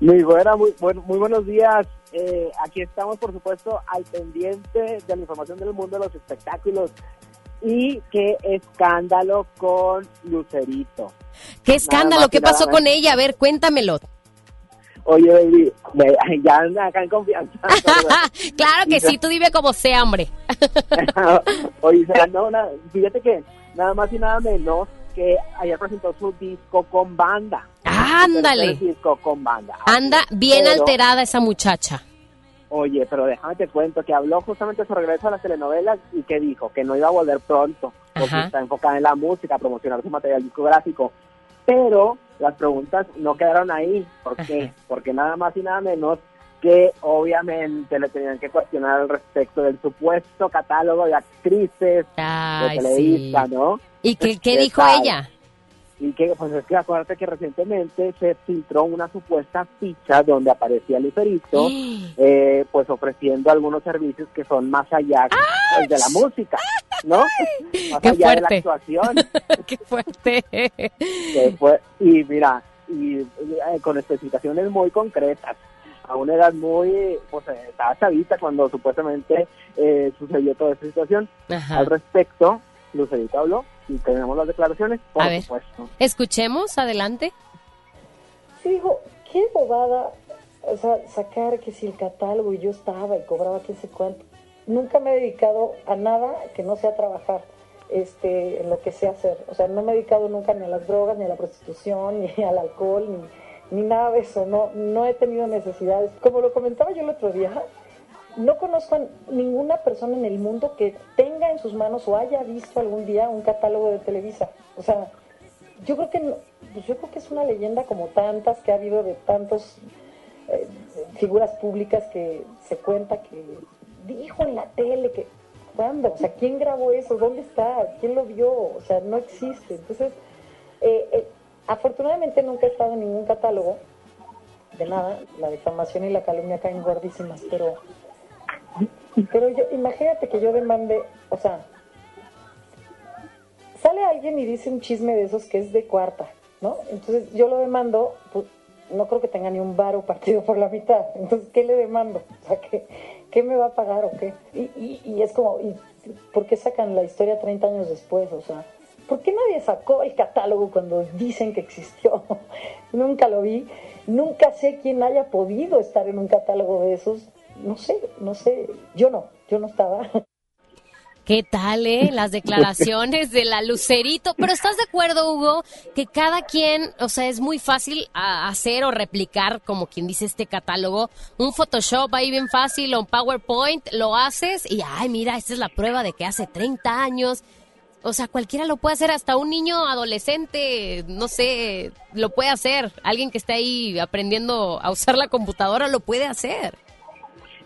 Muy buena, muy, muy buenos días. Eh, aquí estamos, por supuesto, al pendiente de la información del mundo de los espectáculos. Y qué escándalo con Lucerito. ¿Qué escándalo? ¿Qué pasó con ella? A ver, cuéntamelo. Oye, baby, ya anda acá en confianza. claro que sí, tú dime como sea, hombre. Oye, no, fíjate que nada más y nada menos que ayer presentó su disco con banda. Ándale. disco con banda. Anda bien alterada esa muchacha. Oye, pero déjame te cuento que habló justamente de su regreso a las telenovelas y que dijo que no iba a volver pronto, porque está enfocada en la música, promocionar su material discográfico. Pero las preguntas no quedaron ahí. ¿Por qué? Porque nada más y nada menos que obviamente le tenían que cuestionar al respecto del supuesto catálogo de actrices de Televisa, ¿no? ¿Y qué, qué dijo ella? Y que, pues es que acuérdate que recientemente se filtró una supuesta ficha donde aparecía Lucerito, eh, pues ofreciendo algunos servicios que son más allá pues, de la música, ¿no? Más Qué allá fuerte. de la actuación. Qué fuerte. Y mira, y eh, con especificaciones muy concretas. A una edad muy, pues estaba chavita cuando supuestamente eh, sucedió toda esta situación. Ajá. Al respecto, Lucerito habló y tenemos las declaraciones, por A ver. supuesto. Escuchemos, adelante. Sí, digo, qué bobada, o sea, sacar que si el catálogo y yo estaba y cobraba quién sé cuánto. Nunca me he dedicado a nada que no sea trabajar este, en lo que sé hacer. O sea, no me he dedicado nunca ni a las drogas, ni a la prostitución, ni al alcohol, ni, ni nada de eso. No, no he tenido necesidades. Como lo comentaba yo el otro día, no conozco a ninguna persona en el mundo que tenga en sus manos o haya visto algún día un catálogo de Televisa. O sea, yo creo que no- pues yo creo que es una leyenda como tantas que ha habido de tantos eh, figuras públicas que se cuenta que dijo en la tele que ¿cuándo? O sea, ¿quién grabó eso? ¿Dónde está? ¿Quién lo vio? O sea, no existe. Entonces, eh, eh, afortunadamente nunca he estado en ningún catálogo de nada. La difamación y la calumnia caen guardísimas, pero pero yo, imagínate que yo demande, o sea, sale alguien y dice un chisme de esos que es de cuarta, ¿no? Entonces yo lo demando, pues no creo que tenga ni un varo partido por la mitad. Entonces, ¿qué le demando? O sea, ¿qué, qué me va a pagar o qué? Y, y, y es como, ¿y ¿por qué sacan la historia 30 años después? O sea, ¿por qué nadie sacó el catálogo cuando dicen que existió? Nunca lo vi. Nunca sé quién haya podido estar en un catálogo de esos. No sé, no sé. Yo no, yo no estaba. ¿Qué tal, eh? Las declaraciones de la Lucerito. Pero ¿estás de acuerdo, Hugo, que cada quien, o sea, es muy fácil a- hacer o replicar, como quien dice este catálogo, un Photoshop ahí bien fácil o un PowerPoint, lo haces y, ay, mira, esta es la prueba de que hace 30 años. O sea, cualquiera lo puede hacer, hasta un niño adolescente, no sé, lo puede hacer. Alguien que esté ahí aprendiendo a usar la computadora lo puede hacer.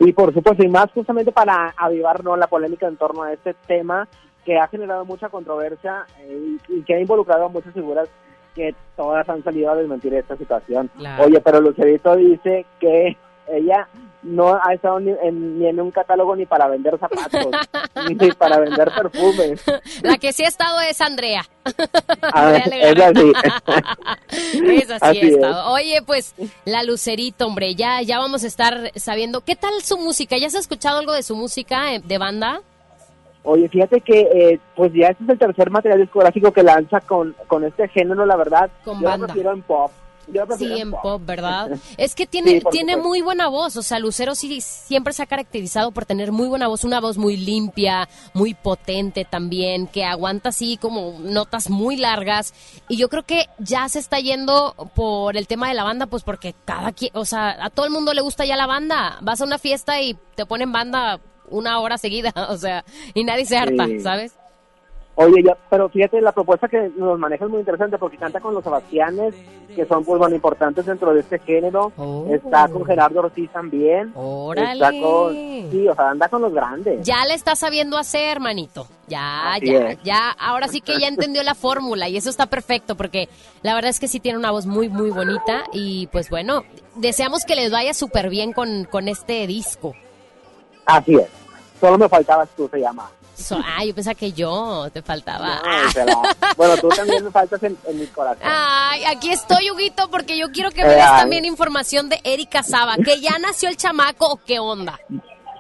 Y por supuesto, y más justamente para avivar ¿no? la polémica en torno a este tema que ha generado mucha controversia eh, y, y que ha involucrado a muchas figuras que todas han salido a desmentir esta situación. Claro. Oye, pero Lucerito dice que ella no ha estado ni en, ni en un catálogo ni para vender zapatos, ni para vender perfumes. La que sí ha estado es Andrea. Ah, es así. Esa sí Así ha es. estado. Oye, pues, la Lucerito, hombre, ya, ya vamos a estar sabiendo. ¿Qué tal su música? ¿Ya has escuchado algo de su música eh, de banda? Oye, fíjate que eh, pues ya este es el tercer material discográfico que lanza con, con este género, la verdad. Con yo banda. en pop. Sí, en pop. pop, ¿verdad? Es que tiene, Sí, tiene supuesto. muy buena voz, o sea, Lucero sí siempre se ha caracterizado por tener muy buena voz, una voz muy limpia, muy potente también, que aguanta así como notas muy largas. Y yo creo que ya se está yendo por el tema de la banda, pues porque cada quien, o sea, a todo el mundo le gusta ya la banda. Vas a una fiesta y te ponen banda una hora seguida, o sea, y nadie se harta, Sí. ¿sabes? Oye, ya, pero fíjate, la propuesta que nos maneja es muy interesante porque canta con los Sebastianes, que son pues bueno importantes dentro de este género. Está con Gerardo Ortiz también. Órale. Está con, sí, o sea, anda con los grandes. Ya le está sabiendo hacer, hermanito. Ya, Así ya, es. ya. Ahora sí que ya entendió la fórmula y eso está perfecto porque la verdad es que sí tiene una voz muy, muy bonita y pues bueno, deseamos que les vaya súper bien con, con este disco. Así es. Solo me faltabas tú, se llama. So- ah, yo pensaba que yo te faltaba. Ay, se la- Bueno, tú también me faltas en, en mi corazón. Ay, aquí estoy, Huguito, porque yo quiero que me des Ay. también información de Erika Saba, que ya nació el chamaco o qué onda.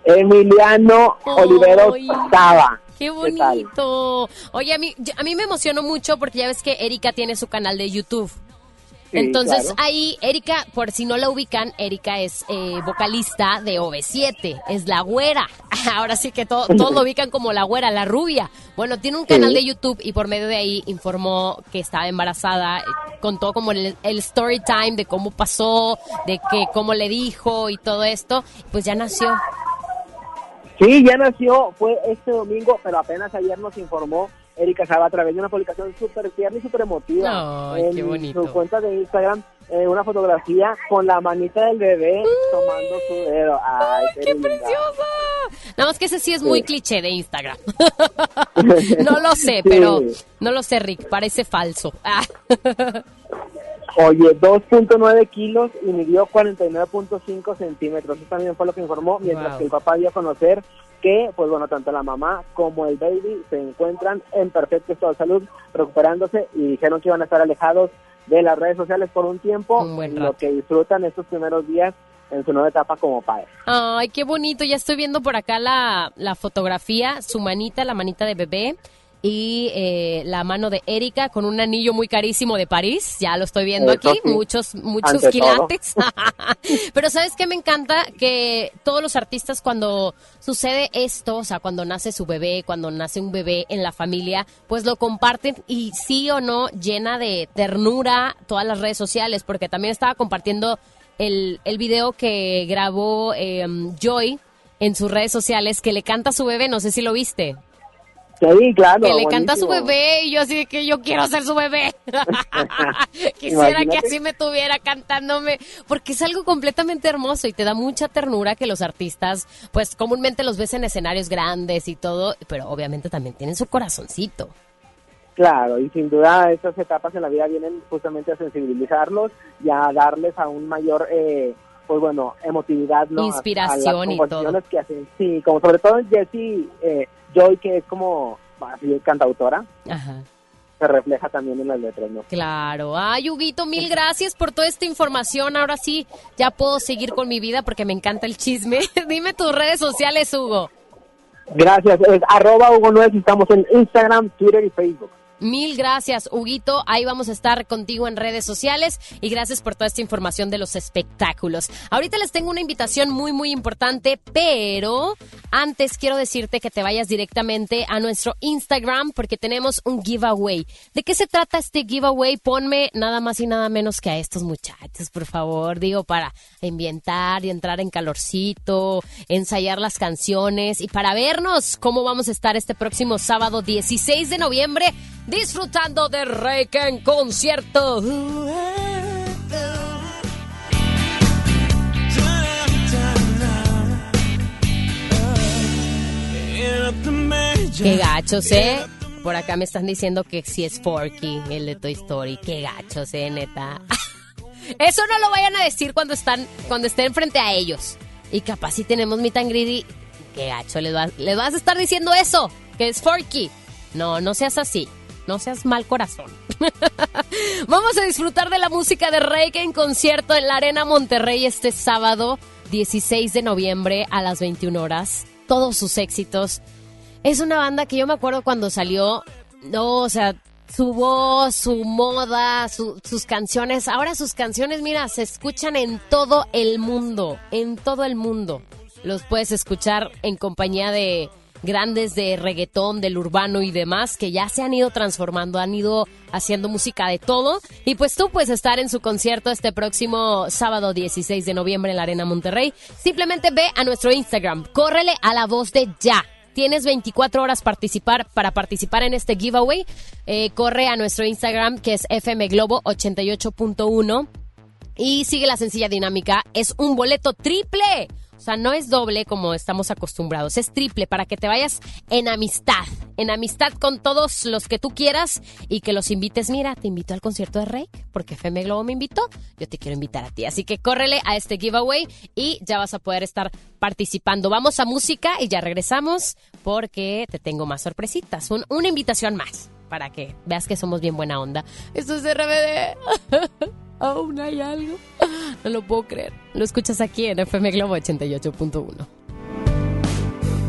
Emiliano Ay. Oliveros Saba. Qué bonito. Oye, a mí, a mí me emocionó mucho porque ya ves que Erika tiene su canal de YouTube. Sí, Entonces claro. ahí, Erika, por si no la ubican, Erika es eh, vocalista de OV7, es la güera. Ahora sí que todo- todos lo ubican como la güera, la rubia. Bueno, tiene un canal Sí. de YouTube y por medio de ahí informó que estaba embarazada, eh, contó como el, el story time de cómo pasó, de que cómo le dijo y todo esto, pues ya nació. Sí, ya nació, fue este domingo, pero apenas ayer nos informó Erika Saba a través de una publicación súper tierna y súper emotiva. Ay, en qué bonito. su cuenta de Instagram, eh, una fotografía con la manita del bebé tomando su dedo. Ay, qué, linda. Nada más que ese sí es Sí. muy cliché de Instagram. no lo sé, pero no lo sé, Rick, parece falso. Ah. Oye, 2.9 kilos y midió 49.5 centímetros. Eso también fue lo que informó, mientras Wow. que el papá dio a conocer que, pues bueno, tanto la mamá como el baby se encuentran en perfecto estado de salud, recuperándose y dijeron que iban a estar alejados de las redes sociales por un tiempo, lo que disfrutan estos primeros días en su nueva etapa como padre. Ay, qué bonito. Ya estoy viendo por acá la, la fotografía, su manita, la manita de bebé. Y eh, la mano de Erika con un anillo muy carísimo de París. Ya lo estoy viendo Eso aquí. sí. Muchos, muchos Ante quilates. Pero ¿sabes qué me encanta? Que todos los artistas cuando sucede esto, o sea, cuando nace su bebé, cuando nace un bebé en la familia, pues lo comparten y sí o no llena de ternura todas las redes sociales, porque también estaba compartiendo el, el video que grabó eh, Joy en sus redes sociales, que le canta a su bebé, no sé si lo viste. Sí, claro. que le canta a su bebé y yo así de que yo quiero ser su bebé. Quisiera que así me tuviera cantándome, porque es algo completamente hermoso y te da mucha ternura que los artistas, pues comúnmente los ves en escenarios grandes y todo, pero obviamente también tienen su corazoncito. Claro, y sin duda estas etapas en la vida vienen justamente a sensibilizarlos y a darles aún mayor, eh, pues bueno, emotividad, ¿no? A- a las Inspiración y que hacen. Sí, como sobre todo Jessie eh, Joy, que es como así, cantautora, Ajá. se refleja también en las letras, ¿no? Claro. Ay, Huguito, mil gracias por toda esta información. Ahora sí, ya puedo seguir con mi vida porque me encanta el chisme. Dime tus redes sociales, Hugo. Gracias, es arroba Hugo Nuez, estamos en Instagram, Twitter y Facebook. Mil gracias, Huguito. Ahí vamos a estar contigo en redes sociales y gracias por toda esta información de los espectáculos. Ahorita les tengo una invitación muy, muy importante, pero antes quiero decirte que te vayas directamente a nuestro Instagram porque tenemos un giveaway. ¿De qué se trata este giveaway? Ponme nada más y nada menos que a estos muchachos, por favor. Digo, para ambientar y entrar en calorcito, ensayar las canciones y para vernos cómo vamos a estar este próximo sábado 16 de noviembre disfrutando de Reiki en concierto. Qué gachos, ¿eh? Por acá me están diciendo que sí es Forky, el de Toy Story. Qué gachos, ¿eh, neta? Eso no lo vayan a decir cuando están cuando estén frente a ellos. Y capaz si tenemos mi tangridi, qué gacho, les, vas- les vas a estar diciendo eso, que es Forky. No, no seas así. No seas mal corazón. Vamos a disfrutar de la música de Reiki en concierto en la Arena Monterrey este sábado 16 de noviembre a las 21 horas. Todos sus éxitos. Es una banda que yo me acuerdo cuando salió, no, o sea, su voz, su moda, su- sus canciones. Ahora sus canciones, mira, se escuchan en todo el mundo, en todo el mundo. Los puedes escuchar en compañía de grandes de reggaetón, del urbano y demás, que ya se han ido transformando, han ido haciendo música de todo. Y pues tú puedes estar en su concierto este próximo sábado 16 de noviembre en la Arena Monterrey. Simplemente ve a nuestro Instagram, córrele a la voz de ya. tienes 24 horas participar, para participar en este giveaway. Eh, corre a nuestro Instagram que es fmglobo88.1 y sigue la sencilla dinámica. Es un boleto triple. O sea, no es doble como estamos acostumbrados, es triple para que te vayas en amistad, en amistad con todos los que tú quieras y que los invites. Mira, te invito al concierto de Rey porque FM Globo me invitó, yo te quiero invitar a ti. Así que córrele a este giveaway y ya vas a poder estar participando. Vamos a música y ya regresamos porque te tengo más sorpresitas, una invitación más para que veas que somos bien buena onda. Esto es RBD. aún hay algo. No lo puedo creer. Lo escuchas aquí en FM Globo 88.1.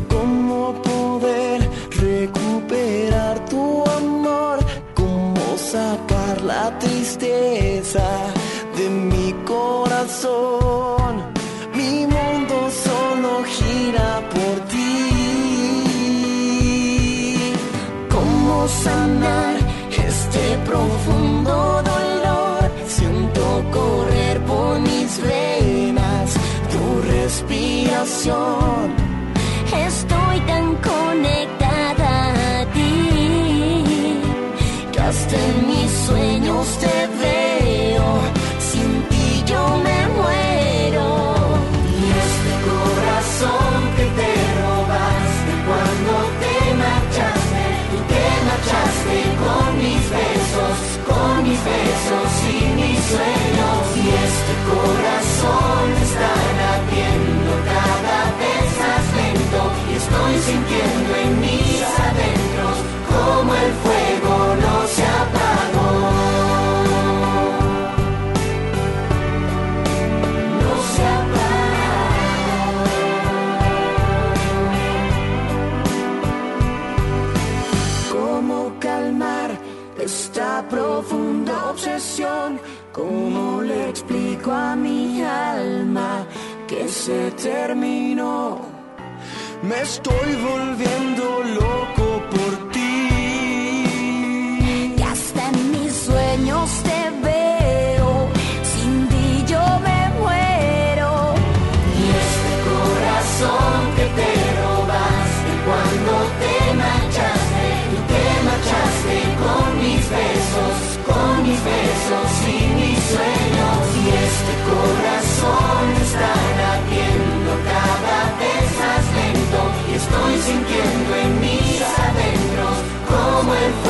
¿Cómo poder recuperar tu amor? ¿Cómo sacar la tristeza de mi corazón? Mi mundo solo gira por ti. ¿Cómo sanar este profundo dolor? Mis venas tu respiración. ¿Cómo le explico a mi alma que se terminó? Me estoy volviendo loco por ti. Y hasta en mis sueños te veo. Como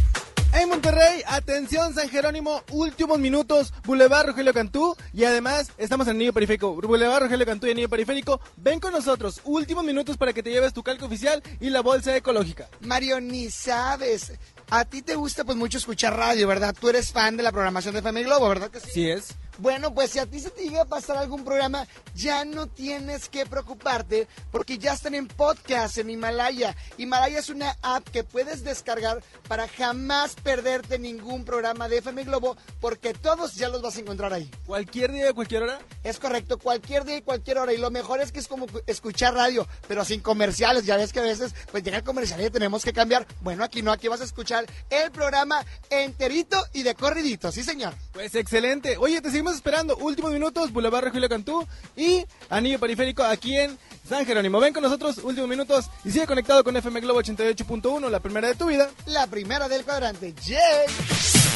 En Monterrey, atención San Jerónimo, últimos minutos, Boulevard Rogelio Cantú y además estamos en Anillo Periférico, Boulevard Rogelio Cantú y Anillo Periférico, ven con nosotros, últimos minutos para que te lleves tu calco oficial y la bolsa ecológica. Mario, ni sabes. A ti te gusta pues mucho escuchar radio, ¿verdad? Tú eres fan de la programación de FM Globo, ¿verdad que sí? Sí es. Bueno, pues si a ti se te llega a pasar algún programa, ya no tienes que preocuparte porque ya están en podcast en Himalaya. Himalaya es una app que puedes descargar para jamás perderte ningún programa de FM Globo porque todos ya los vas a encontrar ahí. ¿Cualquier día, cualquier hora? Es correcto, cualquier día y cualquier hora. Y lo mejor es que es como escuchar radio, pero sin comerciales. Ya ves que a veces pues llega el comercial y tenemos que cambiar. Bueno, aquí no, aquí vas a escuchar el programa enterito y de corridito. Sí, señor. Pues excelente. Oye, te seguimos esperando. Últimos minutos, Boulevard Julio Cantú y Anillo Periférico aquí en San Jerónimo. Ven con nosotros, últimos minutos y sigue conectado con FM Globo 88.1, la primera de tu vida. La primera del cuadrante. ¡Yay!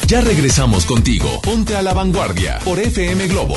Ya regresamos contigo. Ponte a la vanguardia por FM Globo.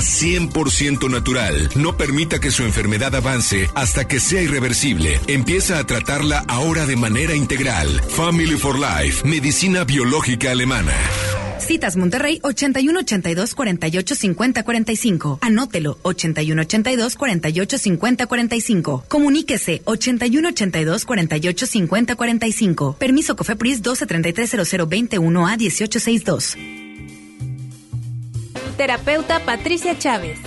100% natural. No permita que su enfermedad avance hasta que sea irreversible. Empieza a tratarla ahora de manera integral. Family for Life, medicina biológica alemana. Citas Monterrey 8182 48 50 45. Anótelo 8182 48 50 45. Comuníquese 8182 48 50 45. Permiso Cofepris 12 33 0021 a 1862. Terapeuta Patricia Chávez.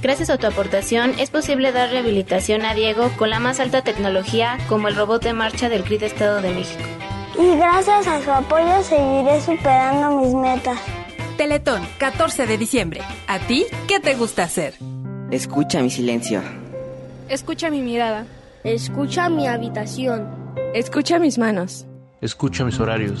Gracias a tu aportación es posible dar rehabilitación a Diego con la más alta tecnología como el robot de marcha del CRID Estado de México. Y gracias a su apoyo seguiré superando mis metas. Teletón, 14 de diciembre. ¿A ti qué te gusta hacer? Escucha mi silencio. Escucha mi mirada. Escucha mi habitación. Escucha mis manos. Escucha mis horarios.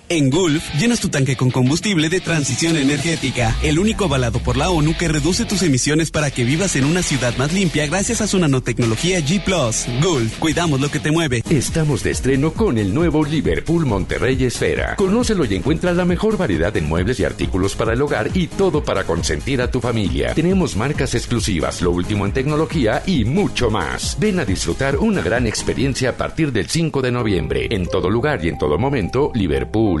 En Gulf, llenas tu tanque con combustible de transición energética, el único avalado por la ONU que reduce tus emisiones para que vivas en una ciudad más limpia gracias a su nanotecnología G ⁇ Gulf, cuidamos lo que te mueve. Estamos de estreno con el nuevo Liverpool Monterrey Esfera. Conócelo y encuentra la mejor variedad de muebles y artículos para el hogar y todo para consentir a tu familia. Tenemos marcas exclusivas, lo último en tecnología y mucho más. Ven a disfrutar una gran experiencia a partir del 5 de noviembre. En todo lugar y en todo momento, Liverpool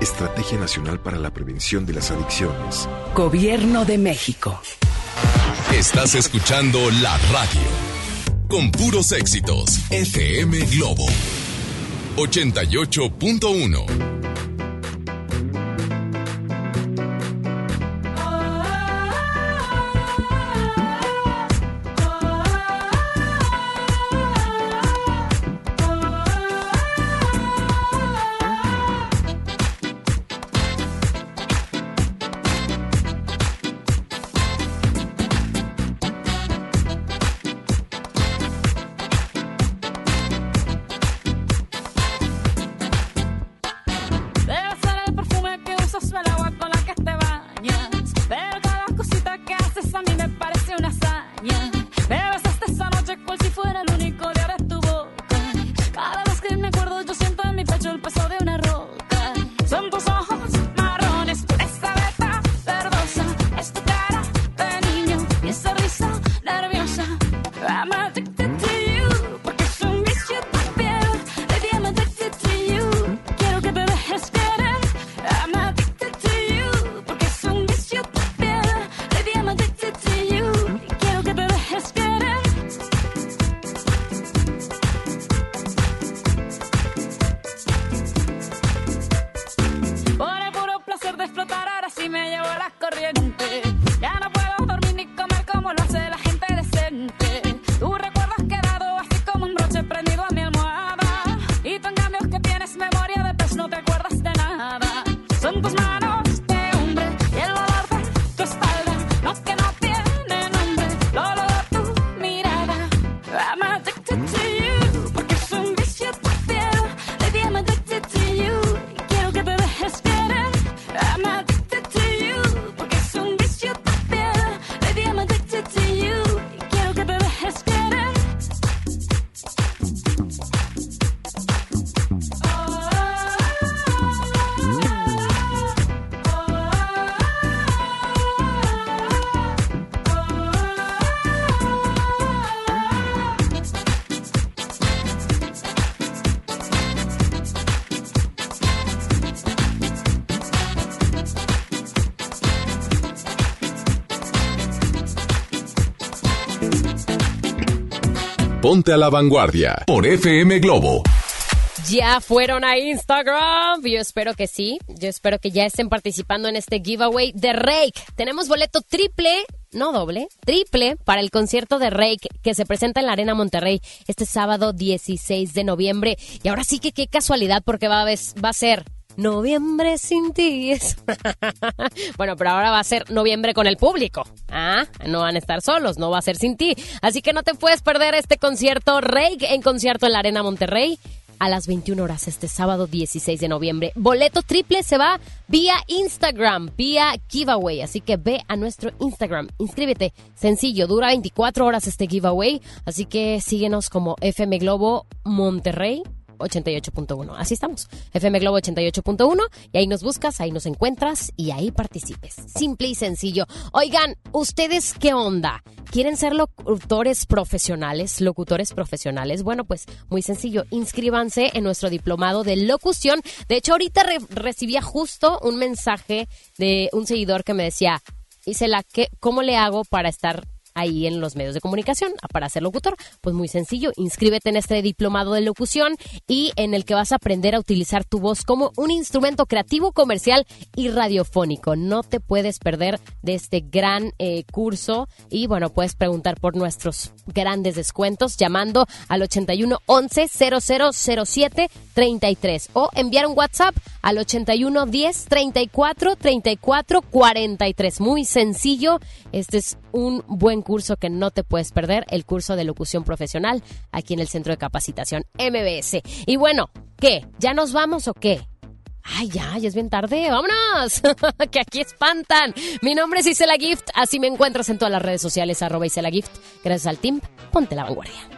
Estrategia Nacional para la Prevención de las Adicciones. Gobierno de México. Estás escuchando la radio. Con puros éxitos. FM Globo. 88.1. A la vanguardia por FM Globo. Ya fueron a Instagram. Yo espero que sí. Yo espero que ya estén participando en este giveaway de Rake. Tenemos boleto triple, no doble, triple para el concierto de Rake que se presenta en la Arena Monterrey este sábado 16 de noviembre. Y ahora sí que qué casualidad porque va a ser Noviembre sin ti. bueno, pero ahora va a ser noviembre con el público. Ah, no van a estar solos, no va a ser sin ti. Así que no te puedes perder este concierto Rake en concierto en la Arena Monterrey a las 21 horas este sábado 16 de noviembre. Boleto triple se va vía Instagram, vía giveaway. Así que ve a nuestro Instagram, inscríbete. Sencillo, dura 24 horas este giveaway. Así que síguenos como FM Globo Monterrey 88.1. Así estamos. FM Globo 88.1 y ahí nos buscas, ahí nos encuentras y ahí participes. Simple y sencillo. Oigan, ¿ustedes qué onda? ¿Quieren ser locutores profesionales? ¿Locutores profesionales? Bueno, pues muy sencillo. Inscríbanse en nuestro diplomado de locución. De hecho, ahorita recibía justo un mensaje de un seguidor que me decía, Isela, ¿qué, ¿cómo le hago para estar ahí en los medios de comunicación para ser locutor? Pues muy sencillo, inscríbete en este diplomado de locución y en el que vas a aprender a utilizar tu voz como un instrumento creativo, comercial y radiofónico. No te puedes perder de este gran eh, curso y bueno, puedes preguntar por nuestros grandes descuentos llamando al 81 11 0007 33 o enviar un WhatsApp al 81 10 34 34 43. Muy sencillo, este es un buen curso que no te puedes perder, el curso de locución profesional aquí en el Centro de Capacitación MBS. Y bueno, ¿qué? ¿Ya nos vamos o qué? Ay, ya, ya es bien tarde, vámonos, que aquí espantan. Mi nombre es Isela Gift, así me encuentras en todas las redes sociales, arroba Isela Gift. Gracias al team, ponte la vanguardia.